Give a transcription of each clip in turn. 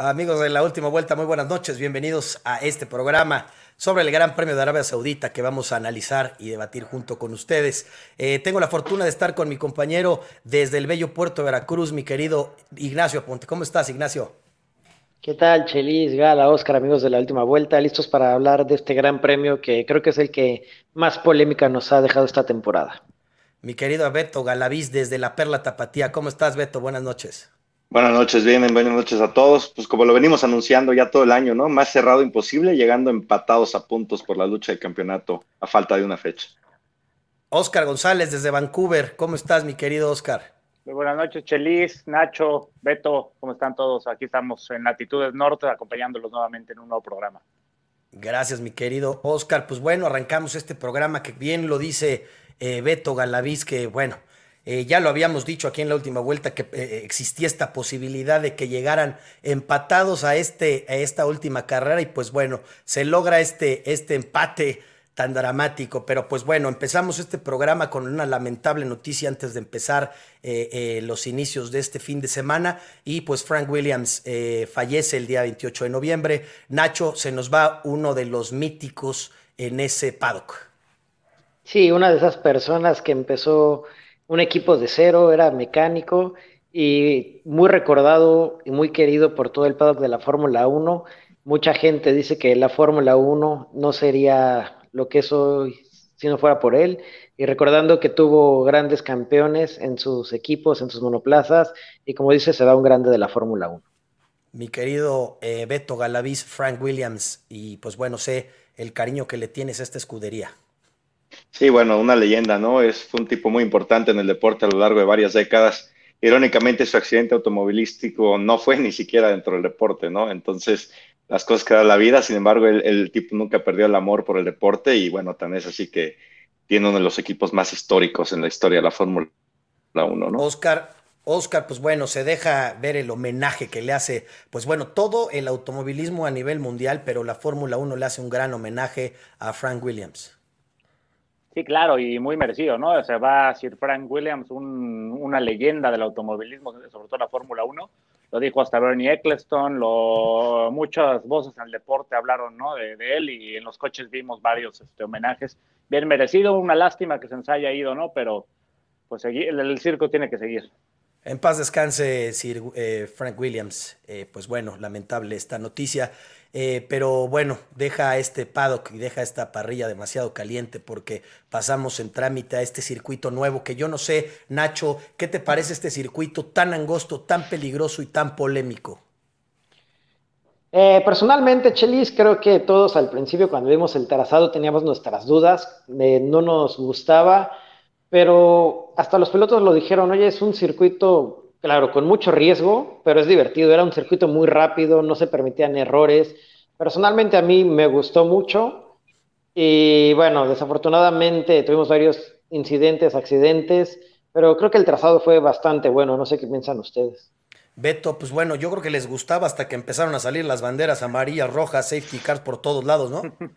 Amigos de la última vuelta, muy buenas noches. Bienvenidos a este programa sobre el Gran Premio de Arabia Saudita que vamos a analizar y debatir junto con ustedes. Eh, tengo la fortuna de estar con mi compañero desde el bello puerto de Veracruz, mi querido Ignacio Ponte. ¿Cómo estás, Ignacio? ¿Qué tal, Chelis, Gala, Oscar, amigos de la última vuelta? Listos para hablar de este gran premio que creo que es el que más polémica nos ha dejado esta temporada. Mi querido Beto Galaviz desde la Perla Tapatía. ¿Cómo estás, Beto? Buenas noches. Buenas noches, bien, buenas noches a todos. Pues como lo venimos anunciando ya todo el año, ¿no? Más cerrado imposible, llegando empatados a puntos por la lucha del campeonato a falta de una fecha. Oscar González desde Vancouver. ¿Cómo estás, mi querido Oscar? Muy buenas noches, Chelis, Nacho, Beto, ¿cómo están todos? Aquí estamos en Latitudes Norte acompañándolos nuevamente en un nuevo programa. Gracias, mi querido Oscar. Pues bueno, arrancamos este programa que bien lo dice eh, Beto Galaviz, que bueno, eh, ya lo habíamos dicho aquí en la última vuelta que eh, existía esta posibilidad de que llegaran empatados a, este, a esta última carrera y pues bueno, se logra este, este empate tan dramático. Pero pues bueno, empezamos este programa con una lamentable noticia antes de empezar los inicios de este fin de semana. Y pues Frank Williams fallece el día 28 de noviembre. Nacho, se nos va uno de los míticos en ese paddock. Sí, una de esas personas que empezó un equipo de cero, era mecánico y muy recordado y muy querido por todo el paddock de la Fórmula 1. Mucha gente dice que la Fórmula 1 no sería lo que es hoy si no fuera por él. Y recordando que tuvo grandes campeones en sus equipos, en sus monoplazas, y como dice, se da un grande de la Fórmula 1. Mi querido eh, Beto Galaviz, Frank Williams, y pues bueno, sé el cariño que le tienes a esta escudería. Sí, bueno, una leyenda, ¿no? Es, fue un tipo muy importante en el deporte a lo largo de varias décadas. Irónicamente, su accidente automovilístico no fue ni siquiera dentro del deporte, ¿no? Entonces, las cosas que da la vida, sin embargo, el, tipo nunca perdió el amor por el deporte y bueno, también es así que tiene uno de los equipos más históricos en la historia de la Fórmula 1, ¿no? Oscar, Oscar, pues bueno, se deja ver el homenaje que le hace, pues bueno, todo el automovilismo a nivel mundial, pero la Fórmula 1 le hace un gran homenaje a Frank Williams. Sí, claro, y muy merecido, ¿no? Se va Sir Frank Williams, una leyenda del automovilismo, sobre todo la Fórmula 1. Lo dijo hasta Bernie Eccleston, lo, muchas voces en el deporte hablaron ¿no? de, él y en los coches vimos varios este, homenajes. Bien merecido, una lástima que se nos haya ido, ¿no? Pero pues el, el circo tiene que seguir. En paz descanse Sir eh, Frank Williams. Eh, pues bueno, lamentable esta noticia. Eh, pero bueno, deja este paddock y deja esta parrilla demasiado caliente porque pasamos en trámite a este circuito nuevo que yo no sé, Nacho, ¿qué te parece este circuito tan angosto, tan peligroso y tan polémico? Eh, personalmente, Chelis, creo que todos al principio cuando vimos el trazado teníamos nuestras dudas, no nos gustaba, pero hasta los pilotos lo dijeron, oye, es un circuito claro, con mucho riesgo, pero es divertido. Era un circuito muy rápido, no se permitían errores. Personalmente a mí me gustó mucho y bueno, desafortunadamente tuvimos varios incidentes, accidentes, pero creo que el trazado fue bastante bueno. No sé qué piensan ustedes. Beto, pues bueno, yo creo que les gustaba hasta que empezaron a salir las banderas amarillas, rojas, safety cars por todos lados, ¿no?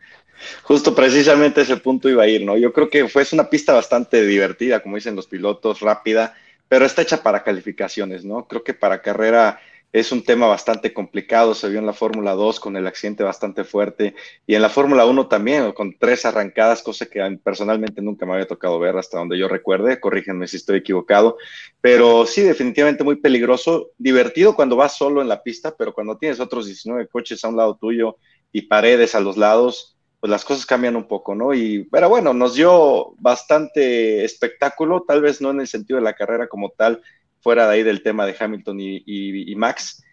Justo precisamente ese punto iba a ir, ¿no? Yo creo que fue una pista bastante divertida, como dicen los pilotos, rápida pero está hecha para calificaciones, ¿no? Creo que para carrera es un tema bastante complicado, se vio en la Fórmula 2 con el accidente bastante fuerte y en la Fórmula 1 también, con tres arrancadas, cosa que personalmente nunca me había tocado ver hasta donde yo recuerde, corrígenme si estoy equivocado, pero sí, definitivamente muy peligroso, divertido cuando vas solo en la pista, pero cuando tienes otros 19 coches a un lado tuyo y paredes a los lados, pues las cosas cambian un poco, ¿no? Y, pero bueno, nos dio bastante espectáculo, tal vez no en el sentido de la carrera como tal, fuera de ahí del tema de Hamilton y, Max,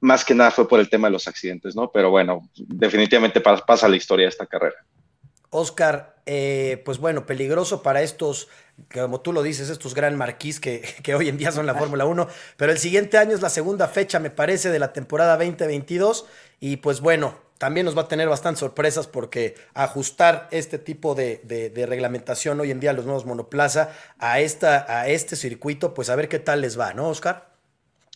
más que nada fue por el tema de los accidentes, ¿no? Pero bueno, definitivamente pasa la historia de esta carrera. Oscar, eh, pues bueno, peligroso para estos, como tú lo dices, estos gran marquís que, que hoy en día son la Fórmula 1, pero el siguiente año es la segunda fecha, me parece, de la temporada 2022 y pues bueno, también nos va a tener bastantes sorpresas porque ajustar este tipo de, reglamentación hoy en día los nuevos monoplaza a, esta, a este circuito, pues a ver qué tal les va, ¿no, Oscar?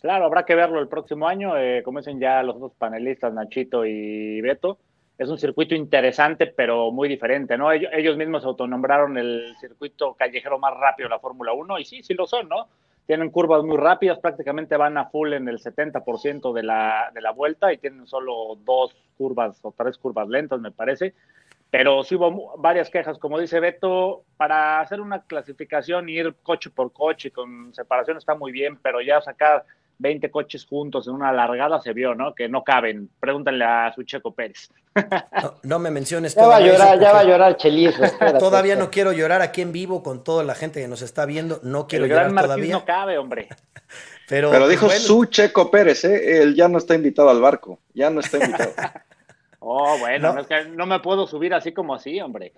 Claro, habrá que verlo el próximo año, eh, como dicen ya los dos panelistas, Nachito y Beto. Es un circuito interesante, pero muy diferente, ¿no? Ellos, ellos mismos autonombraron el circuito callejero más rápido de la Fórmula 1 y sí, sí lo son, ¿no? tienen curvas muy rápidas, prácticamente van a full en el 70% de la, de la vuelta y tienen solo dos curvas o tres curvas lentas, me parece. Pero sí hubo varias quejas, como dice Beto, para hacer una clasificación, ir coche por coche con separación está muy bien, pero ya sacar 20 coches juntos en una largada se vio, ¿no? Que no caben. Pregúntenle a su Checo Pérez. No, me menciones. Ya va a llorar, ya va a llorar Chelis. todavía no quiero llorar aquí en vivo con toda la gente que nos está viendo. No quiero El llorar gran todavía. no cabe, hombre. Pero, Pero dijo pues, su Checo Pérez, ¿eh? Él ya no está invitado al barco. Ya no está invitado. Oh, bueno, no. es que no me puedo subir así como así, hombre.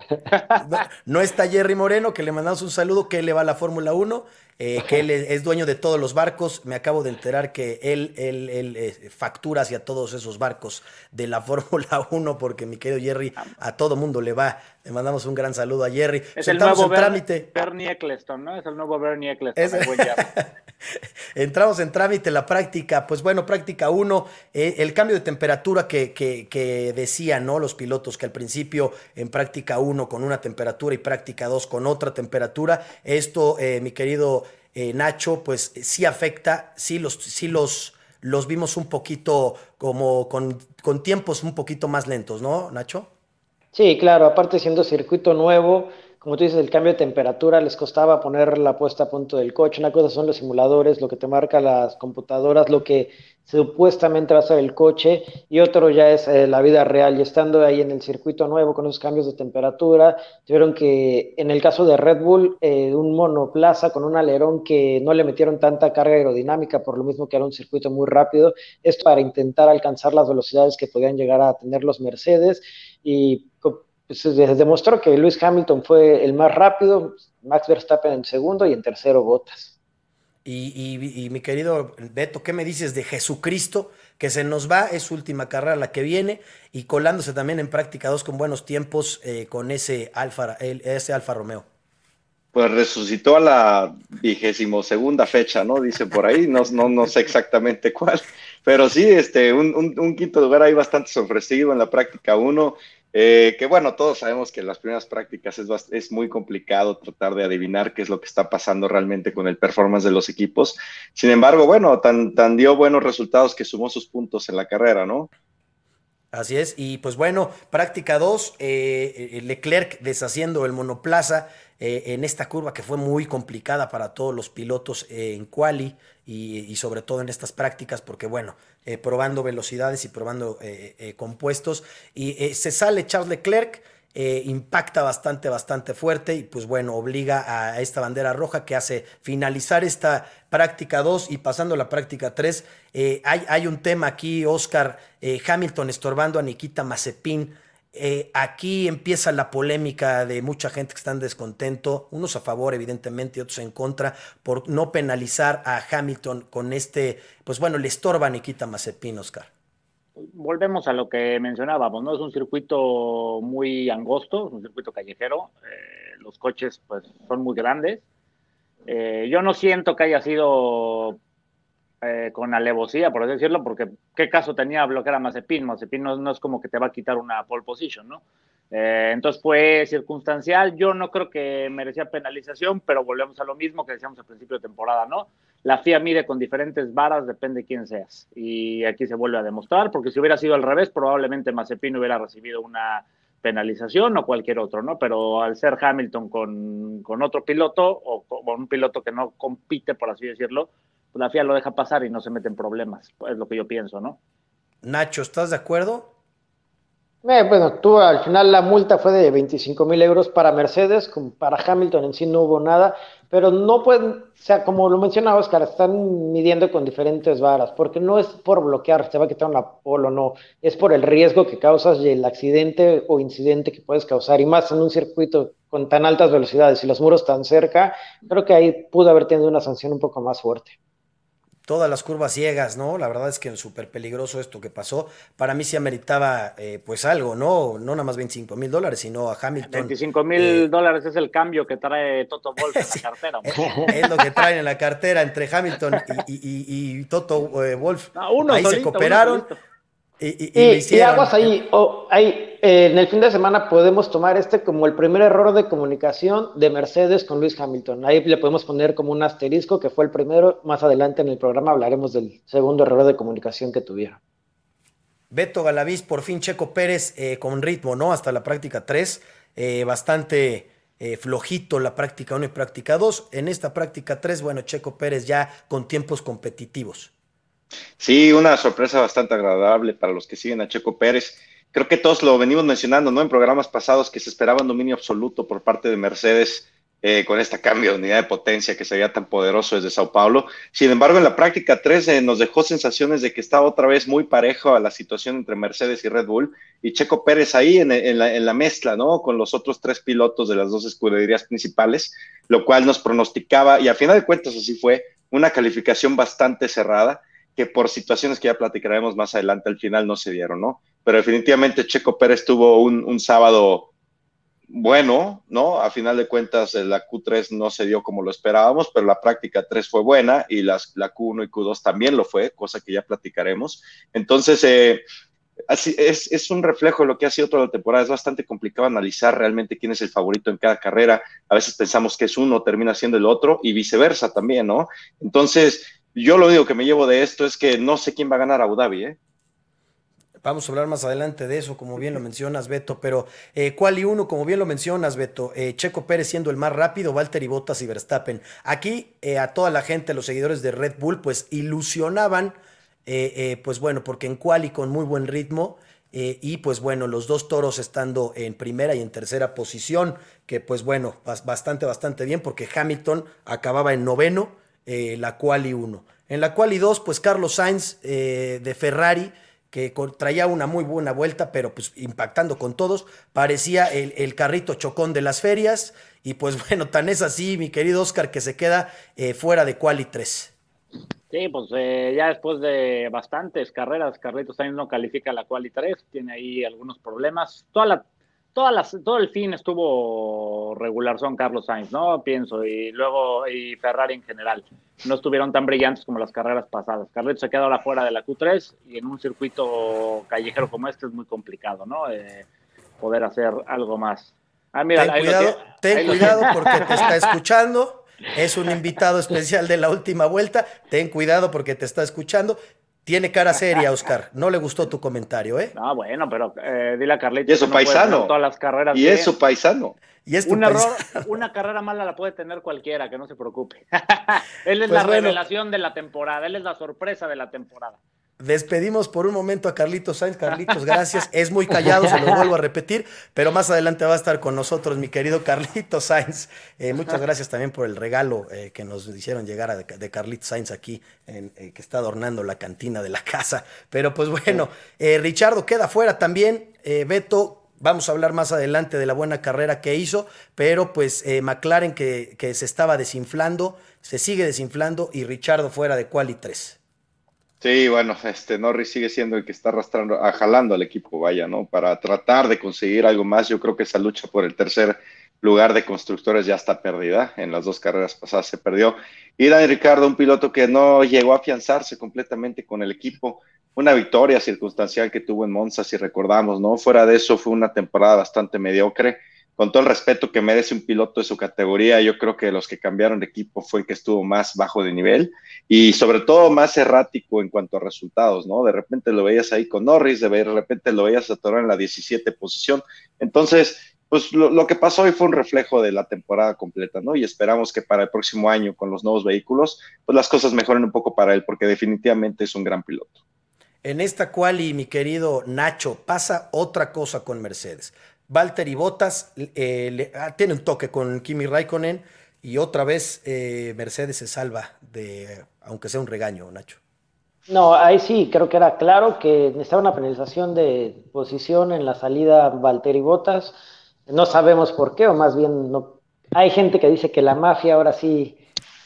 No, no, está Jerry Moreno, que le mandamos un saludo, que le va a la Fórmula 1, eh, que él es dueño de todos los barcos. Me acabo de enterar que él, él, él eh, factura hacia todos esos barcos de la Fórmula 1, porque mi querido Jerry a todo mundo le va. Le mandamos un gran saludo a Jerry. Es el nuevo en trámite. Bernie Eccleston, ¿no? Es el nuevo Bernie Eccleston. Es... Entramos en trámite la práctica, pues bueno, práctica 1, eh, el cambio de temperatura que, que, que, decían ¿no? los pilotos, que al principio en práctica 1 con una temperatura y práctica 2 con otra temperatura, esto, mi querido eh, Nacho, pues sí afecta, sí los, sí los, los vimos un poquito como con, con tiempos un poquito más lentos, ¿no, Nacho? Sí, claro, aparte siendo circuito nuevo, como tú dices, el cambio de temperatura les costaba poner la puesta a punto del coche. Una cosa son los simuladores, lo que te marca las computadoras, lo que supuestamente va a ser el coche, y otro ya es eh, la vida real. Y estando ahí en el circuito nuevo con esos cambios de temperatura, tuvieron que, en el caso de Red Bull, eh, un monoplaza con un alerón que no le metieron tanta carga aerodinámica, por lo mismo que era un circuito muy rápido, esto para intentar alcanzar las velocidades que podían llegar a tener los Mercedes. Y se demostró que Lewis Hamilton fue el más rápido, Max Verstappen en segundo y en tercero Bottas. Y, y, y, mi querido Beto, ¿qué me dices de Jesucristo? Que se nos va, es su última carrera la que viene, y colándose también en práctica 2 con buenos tiempos eh, con ese Alfa, el, ese Alfa Romeo. Pues resucitó a la vigésimo segunda fecha, ¿no? Dice por ahí, no, no, no sé exactamente cuál, pero sí, este, un, un, un quinto lugar ahí bastante ofrecido en la práctica 1. Eh, que bueno, todos sabemos que en las primeras prácticas es, es, muy complicado tratar de adivinar qué es lo que está pasando realmente con el performance de los equipos. Sin embargo, bueno, tan, dio buenos resultados que sumó sus puntos en la carrera, ¿no? Así es, y pues bueno, práctica 2, eh, Leclerc deshaciendo el monoplaza eh, en esta curva que fue muy complicada para todos los pilotos eh, en quali y, sobre todo en estas prácticas, porque bueno, eh, probando velocidades y probando compuestos, y se sale Charles Leclerc. Impacta bastante, bastante fuerte y pues bueno, obliga a esta bandera roja que hace finalizar esta práctica 2 y pasando a la práctica 3. Eh, hay, hay, un tema aquí, Oscar Hamilton estorbando a Nikita Mazepin. Aquí empieza la polémica de mucha gente que está en descontento, unos a favor evidentemente y otros en contra, por no penalizar a Hamilton con este, pues bueno, le estorba a Nikita Mazepin, Oscar volvemos a lo que mencionábamos, ¿no? Es un circuito muy angosto, es un circuito callejero, eh, los coches pues son muy grandes. Eh, yo no siento que haya sido eh, con alevosía, por así decirlo, porque qué caso tenía bloquear a Mazepin, Mazepin no, no, es como que te va a quitar una pole position, ¿no? entonces fue circunstancial, yo no creo que merecía penalización, pero volvemos a lo mismo que decíamos al principio de temporada, ¿no? la FIA mide con diferentes varas, depende de quién seas. Y aquí se vuelve a demostrar, porque si hubiera sido al revés, probablemente Mazepin hubiera recibido una penalización o cualquier otro, ¿no? Pero al ser Hamilton con, con otro piloto o con un piloto que no compite, por así decirlo, pues la FIA lo deja pasar y no se mete en problemas. Es lo que yo pienso, ¿no? Nacho, ¿estás de acuerdo? Eh, bueno, tú al final la multa fue de 25 mil euros para Mercedes, como para Hamilton en sí no hubo nada, pero no pueden, o sea, como lo mencionaba Oscar, están midiendo con diferentes varas, porque no es por bloquear, te va a quitar una polo, no, es por el riesgo que causas y el accidente o incidente que puedes causar, y más en un circuito con tan altas velocidades y los muros tan cerca, creo que ahí pudo haber tenido una sanción un poco más fuerte todas las curvas ciegas, ¿no? La verdad es que es súper peligroso esto que pasó. Para mí sí ameritaba, eh, pues algo, ¿no? No nada más 25 mil dólares, sino a Hamilton. 25 mil eh, dólares es el cambio que trae Toto Wolf en la cartera. Es, lo que traen en la cartera entre Hamilton y, y, y, y Toto eh, Wolf. No, uno Ahí solito, se cooperaron. Y, aguas ahí, ahí en el fin de semana podemos tomar este como el primer error de comunicación de Mercedes con Luis Hamilton. Ahí le podemos poner como un asterisco que fue el primero. Más adelante en el programa hablaremos del segundo error de comunicación que tuvieron. Beto Galaviz, por fin Checo Pérez eh, con ritmo, ¿no? Hasta la práctica 3, eh, bastante eh, flojito la práctica 1 y práctica 2. En esta práctica 3, bueno, Checo Pérez ya con tiempos competitivos. Sí, una sorpresa bastante agradable para los que siguen a Checo Pérez. Creo que todos lo venimos mencionando, ¿no? En programas pasados que se esperaba un dominio absoluto por parte de Mercedes eh, con este cambio de unidad de potencia que se veía tan poderoso desde Sao Paulo. Sin embargo, en la práctica 3 eh, nos dejó sensaciones de que estaba otra vez muy parejo a la situación entre Mercedes y Red Bull y Checo Pérez ahí en, la, en la mezcla, ¿no? Con los otros tres pilotos de las dos escuderías principales, lo cual nos pronosticaba, y a final de cuentas así fue, una calificación bastante cerrada que por situaciones que ya platicaremos más adelante al final no se dieron, ¿no? Pero definitivamente Checo Pérez tuvo un, sábado bueno, ¿no? A final de cuentas la Q3 no se dio como lo esperábamos, pero la práctica 3 fue buena y las, la Q1 y Q2 también lo fue, cosa que ya platicaremos. Entonces, eh, así es, es, un reflejo de lo que ha sido toda la temporada. Es bastante complicado analizar realmente quién es el favorito en cada carrera. A veces pensamos que es uno, termina siendo el otro y viceversa también, ¿no? Entonces, yo lo único que me llevo de esto es que no sé quién va a ganar Abu Dhabi, ¿eh? Vamos a hablar más adelante de eso, como bien lo mencionas, Beto. Pero, eh, ¿cuál y uno? Como bien lo mencionas, Beto. Eh, Checo Pérez siendo el más rápido, Walter y Bottas y Verstappen. Aquí, eh, a toda la gente, los seguidores de Red Bull, pues ilusionaban, eh, pues bueno, porque en quali con muy buen ritmo. y pues bueno, los dos toros estando en primera y en tercera posición, que pues bueno, bastante, bastante bien, porque Hamilton acababa en noveno eh, la quali 1. En la quali 2, pues Carlos Sainz eh, de Ferrari, que traía una muy buena vuelta, pero pues impactando con todos, parecía el, carrito chocón de las ferias. Y pues bueno, tan es así, mi querido Oscar, que se queda eh, fuera de quali 3. Sí, pues ya después de bastantes carreras, Carlitos Sainz no califica la quali 3, tiene ahí algunos problemas. Toda la todo el fin estuvo regular son Carlos Sainz, ¿no? Pienso, y luego y Ferrari en general. No estuvieron tan brillantes como las carreras pasadas. Carlitos se ha quedado fuera de la Q3 y en un circuito callejero como este es muy complicado, ¿no? Eh, poder hacer algo más. Ah, mira, ten cuidado, ten cuidado porque te está escuchando. Es un invitado especial de la última vuelta. Ten cuidado porque te está escuchando. Tiene cara seria, Oscar. No le gustó tu comentario, ¿eh? Ah, bueno, pero eh, dile a Carlitos. Y es su paisano. Todas las carreras y es su paisano. Y es un error, una carrera mala la puede tener cualquiera, que no se preocupe. él es pues la revelación de la temporada, él es la sorpresa de la temporada. Despedimos por un momento a Carlitos Sainz. Carlitos, gracias. Es muy callado, se lo vuelvo a repetir, pero más adelante va a estar con nosotros mi querido Carlitos Sainz. Eh, muchas gracias también por el regalo eh, que nos hicieron llegar de, Carlitos Sainz aquí, en, eh, que está adornando la cantina de la casa. Pero pues bueno, Richardo queda fuera también. Beto, Vamos a hablar más adelante de la buena carrera que hizo, pero pues McLaren que, que, se estaba desinflando, se sigue desinflando y Richardo fuera de quali 3. Sí, bueno, este Norris sigue siendo el que está arrastrando, jalando al equipo, vaya, ¿no? Para tratar de conseguir algo más. Yo creo que esa lucha por el tercer lugar de constructores ya está perdida. En las dos carreras pasadas se perdió. Y Dani Ricardo, un piloto que no llegó a afianzarse completamente con el equipo. Una victoria circunstancial que tuvo en Monza, si recordamos, ¿no? Fuera de eso, fue una temporada bastante mediocre con todo el respeto que merece un piloto de su categoría, yo creo que los que cambiaron de equipo fue el que estuvo más bajo de nivel y sobre todo más errático en cuanto a resultados, ¿no? De repente lo veías ahí con Norris, de repente lo veías atorar en la 17 posición. Entonces, pues lo, que pasó hoy fue un reflejo de la temporada completa, ¿no? Y esperamos que para el próximo año con los nuevos vehículos, pues las cosas mejoren un poco para él, porque definitivamente es un gran piloto. En esta cual, y mi querido Nacho, pasa otra cosa con Mercedes. Valtteri Bottas eh, ah, tiene un toque con Kimi Raikkonen y otra vez eh, Mercedes se salva de, aunque sea un regaño, Nacho. No, ahí sí, creo que era claro que necesitaba una penalización de posición en la salida Valtteri Bottas. No sabemos por qué, o más bien no. Hay gente que dice que la mafia ahora sí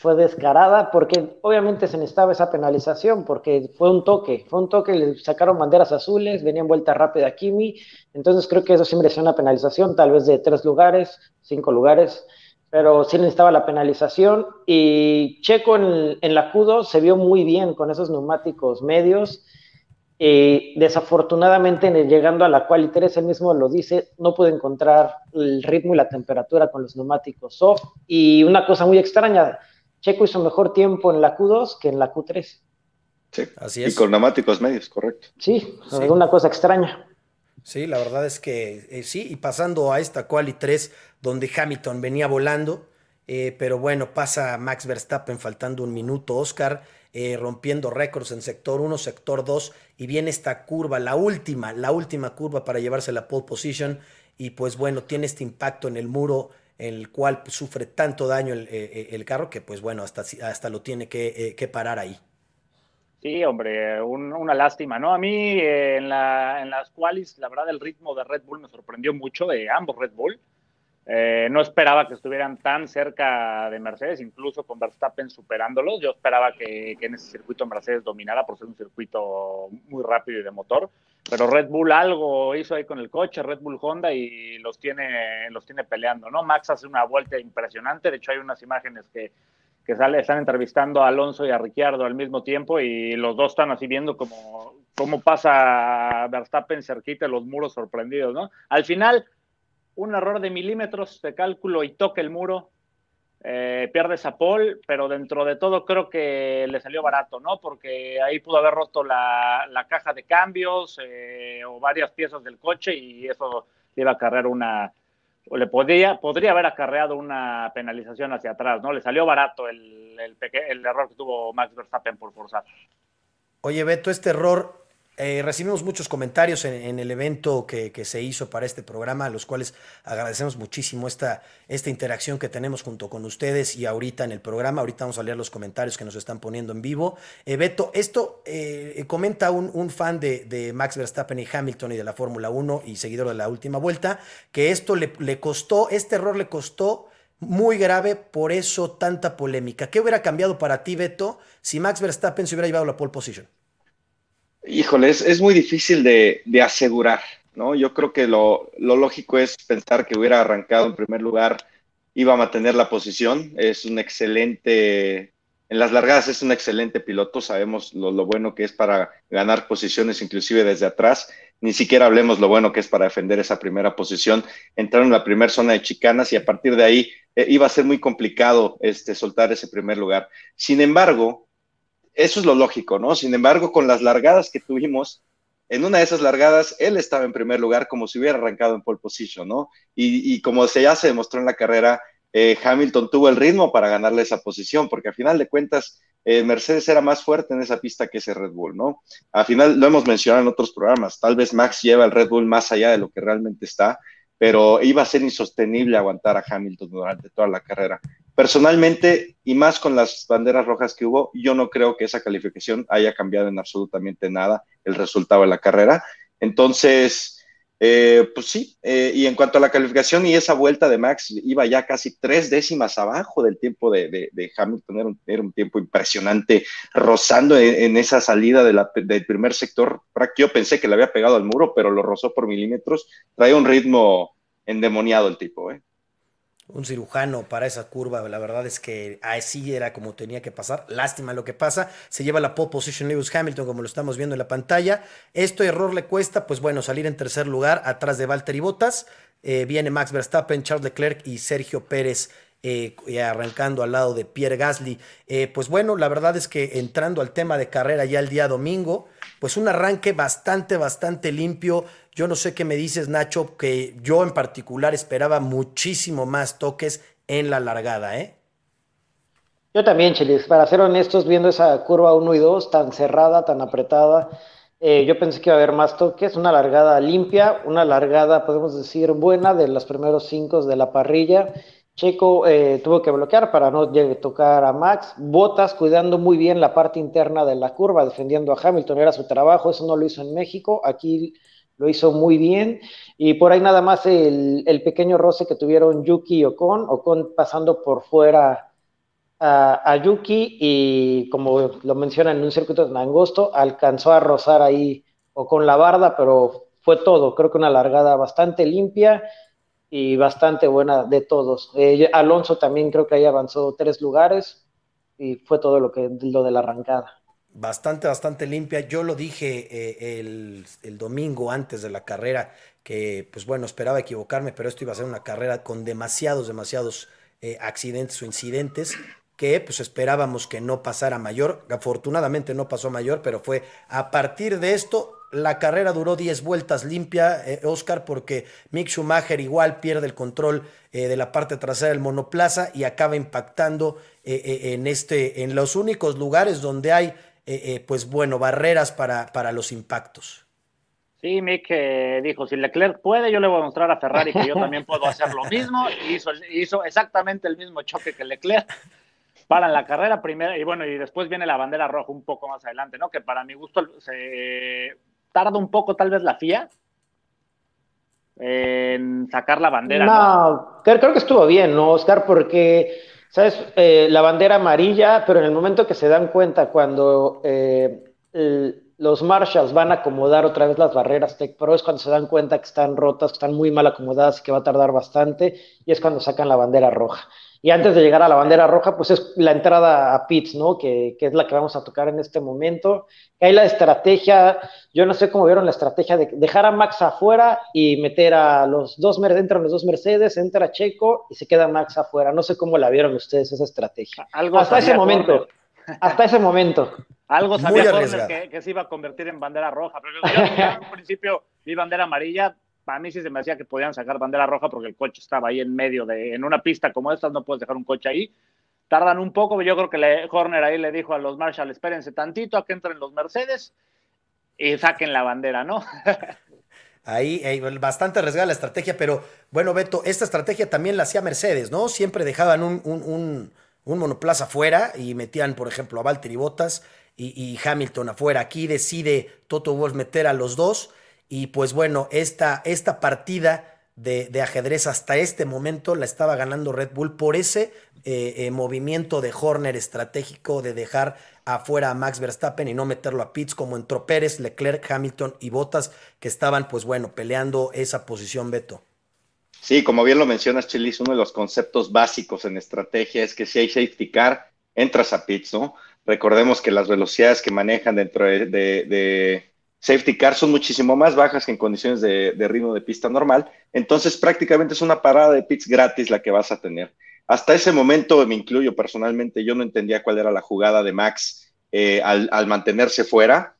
fue descarada porque obviamente se necesitaba esa penalización porque fue un toque, fue un toque, le sacaron banderas azules, venía en vuelta rápida a Kimi, entonces creo que eso sí merecía una penalización, tal vez de tres lugares, cinco lugares, pero sí necesitaba la penalización. Y Checo en, en la Cudo se vio muy bien con esos neumáticos medios. Y desafortunadamente, llegando a la cual, y Teres él mismo lo dice, no puede encontrar el ritmo y la temperatura con los neumáticos soft. Y una cosa muy extraña, Checo hizo mejor tiempo en la Q2 que en la Q3. Sí, así es. Y con neumáticos medios, correcto. Sí, es una cosa extraña. Sí, la verdad es que eh, sí, y pasando a esta quali 3, donde Hamilton venía volando, eh, pero bueno, pasa Max Verstappen faltando un minuto, Oscar, eh, rompiendo récords en sector 1, sector 2, y viene esta curva, la última, la última curva para llevarse la pole position, y pues bueno, tiene este impacto en el muro, el cual sufre tanto daño el, carro que pues bueno, hasta, hasta lo tiene que, que parar ahí. Sí, hombre, una lástima, ¿no? A mí en, la, en las cuales, la verdad, el ritmo de Red Bull me sorprendió mucho, de ambos Red Bull. Eh, no esperaba que estuvieran tan cerca de Mercedes, incluso con Verstappen superándolos. Yo esperaba que, en ese circuito Mercedes dominara por ser un circuito muy rápido y de motor. Pero Red Bull algo hizo ahí con el coche, Red Bull Honda, y los tiene, los tiene peleando, ¿no? Max hace una vuelta impresionante. De hecho, hay unas imágenes que están entrevistando a Alonso y a Ricciardo al mismo tiempo y los dos están así viendo como cómo pasa Verstappen cerquita los muros sorprendidos, ¿no? Al final, un error de milímetros de cálculo y toca el muro, eh, pierde esa pole, pero dentro de todo creo que le salió barato, ¿no? Porque ahí pudo haber roto la, caja de cambios eh, o varias piezas del coche y eso le iba a cargar una, o le podría, podría haber acarreado una penalización hacia atrás, ¿no? Le salió barato el, el, error que tuvo Max Verstappen por forzar. Oye, Beto, este error eh, recibimos muchos comentarios en, el evento que, se hizo para este programa, a los cuales agradecemos muchísimo esta, esta interacción que tenemos junto con ustedes y ahorita en el programa. Ahorita vamos a leer los comentarios que nos están poniendo en vivo. Eh, Beto, esto eh, comenta un, fan de, Max Verstappen y Hamilton y de la Fórmula 1 y seguidor de la última vuelta, que esto le, le costó, este error le costó muy grave, por eso tanta polémica. ¿Qué hubiera cambiado para ti, Beto, si Max Verstappen se hubiera llevado la pole position? Híjole, es, muy difícil de, asegurar, ¿no? Yo creo que lo, lógico es pensar que hubiera arrancado en primer lugar, iba a mantener la posición, es un excelente, en las largadas es un excelente piloto, sabemos lo, bueno que es para ganar posiciones inclusive desde atrás, ni siquiera hablemos lo bueno que es para defender esa primera posición, entrar en la primera zona de chicanas y a partir de ahí eh, iba a ser muy complicado este, soltar ese primer lugar. Sin embargo, eso es lo lógico, ¿no? Sin embargo, con las largadas que tuvimos, en una de esas largadas, él estaba en primer lugar como si hubiera arrancado en pole position, ¿no? Y, como se, ya se demostró en la carrera, eh, Hamilton tuvo el ritmo para ganarle esa posición, porque al final de cuentas, eh, Mercedes era más fuerte en esa pista que ese Red Bull, ¿no? Al final lo hemos mencionado en otros programas, tal vez Max lleva el Red Bull más allá de lo que realmente está, pero iba a ser insostenible aguantar a Hamilton durante toda la carrera. Personalmente, y más con las banderas rojas que hubo, yo no creo que esa calificación haya cambiado en absolutamente nada el resultado de la carrera. Entonces, eh, pues sí, eh, y en cuanto a la calificación y esa vuelta de Max, iba ya casi tres décimas abajo del tiempo de, Hamilton, era un, tiempo impresionante, rozando en, esa salida del primer sector. Yo pensé que le había pegado al muro, pero lo rozó por milímetros. Trae un ritmo endemoniado el tipo, ¿eh? Un cirujano para esa curva. La verdad es que así era como tenía que pasar. Lástima lo que pasa. Se lleva la pole position Lewis Hamilton, como lo estamos viendo en la pantalla. Esto error le cuesta, pues bueno, salir en tercer lugar atrás de Valtteri Bottas. Eh, viene Max Verstappen, Charles Leclerc y Sergio Pérez. Eh, arrancando al lado de Pierre Gasly. Eh, pues bueno, la verdad es que entrando al tema de carrera ya el día domingo, pues un arranque bastante, bastante limpio. Yo no sé qué me dices, Nacho, que yo en particular esperaba muchísimo más toques en la largada, ¿eh? Yo también, Chelis. Para ser honestos, viendo esa curva 1 y 2 tan cerrada, tan apretada, eh, yo pensé que iba a haber más toques. Una largada limpia, una largada, podemos decir, buena de los primeros cinco de la parrilla. Checo eh, tuvo que bloquear para no tocar a Max. Botas cuidando muy bien la parte interna de la curva, defendiendo a Hamilton. Era su trabajo, eso no lo hizo en México. Aquí lo hizo muy bien. Y por ahí nada más el, pequeño roce que tuvieron Yuki y Ocon, Ocon pasando por fuera a, Yuki y como lo mencionan en un circuito tan angosto, alcanzó a rozar ahí Ocon la barda, pero fue todo. Creo que una largada bastante limpia y bastante buena de todos. Eh, Alonso también creo que ahí avanzó tres lugares y fue todo lo que lo de la arrancada. Bastante, bastante limpia. Yo lo dije eh, el, el, domingo antes de la carrera, que pues bueno, esperaba equivocarme, pero esto iba a ser una carrera con demasiados, demasiados eh, accidentes o incidentes que pues esperábamos que no pasara mayor. Afortunadamente no pasó mayor, pero fue a partir de esto la carrera duró 10 vueltas limpia, eh, Oscar, porque Mick Schumacher igual pierde el control eh, de la parte trasera del monoplaza y acaba impactando eh, en, este, en los únicos lugares donde hay, pues bueno, barreras para, para los impactos. Sí, Mick dijo, si Leclerc puede, yo le voy a mostrar a Ferrari que yo también puedo hacer lo mismo. Y hizo, hizo exactamente el mismo choque que Leclerc paran la carrera primero y bueno, y después viene la bandera roja un poco más adelante, ¿no? Que para mi gusto se tarda un poco tal vez la FIA en sacar la bandera. No, Creo, que estuvo bien, ¿no, Oscar? Porque, ¿sabes? Eh, la bandera amarilla, pero en el momento que se dan cuenta cuando eh, los Marshalls van a acomodar otra vez las barreras Tech Pro, es cuando se dan cuenta que están rotas, que están muy mal acomodadas y que va a tardar bastante, y es cuando sacan la bandera roja. Y antes de llegar a la bandera roja, pues es la entrada a pits, ¿no? Que, que, es la que vamos a tocar en este momento. Que hay la estrategia, yo no sé cómo vieron la estrategia de dejar a Max afuera y meter a los dos, entran los dos Mercedes, entra Checo y se queda Max afuera. No sé cómo la vieron ustedes esa estrategia. Algo hasta ese momento. Hasta ese momento. Algo sabía que, que, se iba a convertir en bandera roja, pero yo, yo en principio vi bandera amarilla, para mí sí se me hacía que podían sacar bandera roja porque el coche estaba ahí en medio de, en una pista como esta, no puedes dejar un coche ahí. Tardan un poco, yo creo que le, Horner ahí le dijo a los Marshall, espérense tantito a que entren los Mercedes y saquen la bandera, ¿no? Ahí, bastante arriesgada la estrategia, pero bueno, Beto, esta estrategia también la hacía Mercedes, ¿no? Siempre dejaban un, un, un, monoplaza afuera y metían, por ejemplo, a Valtteri Bottas y, y Hamilton afuera. Aquí decide Toto Wolff meter a los dos y pues bueno, esta, esta partida de, ajedrez hasta este momento la estaba ganando Red Bull por ese eh, eh, movimiento de Horner estratégico de dejar afuera a Max Verstappen y no meterlo a Pitts como entró Pérez, Leclerc, Hamilton y Bottas que estaban pues bueno peleando esa posición Beto. Sí, como bien lo mencionas, Chelis, uno de los conceptos básicos en estrategia es que si hay safety car, entras a Pitts, ¿no? Recordemos que las velocidades que manejan dentro de safety car son muchísimo más bajas que en condiciones de, ritmo de pista normal. Entonces, prácticamente es una parada de pits gratis la que vas a tener. Hasta ese momento, me incluyo personalmente, yo no entendía cuál era la jugada de Max eh, al, mantenerse fuera,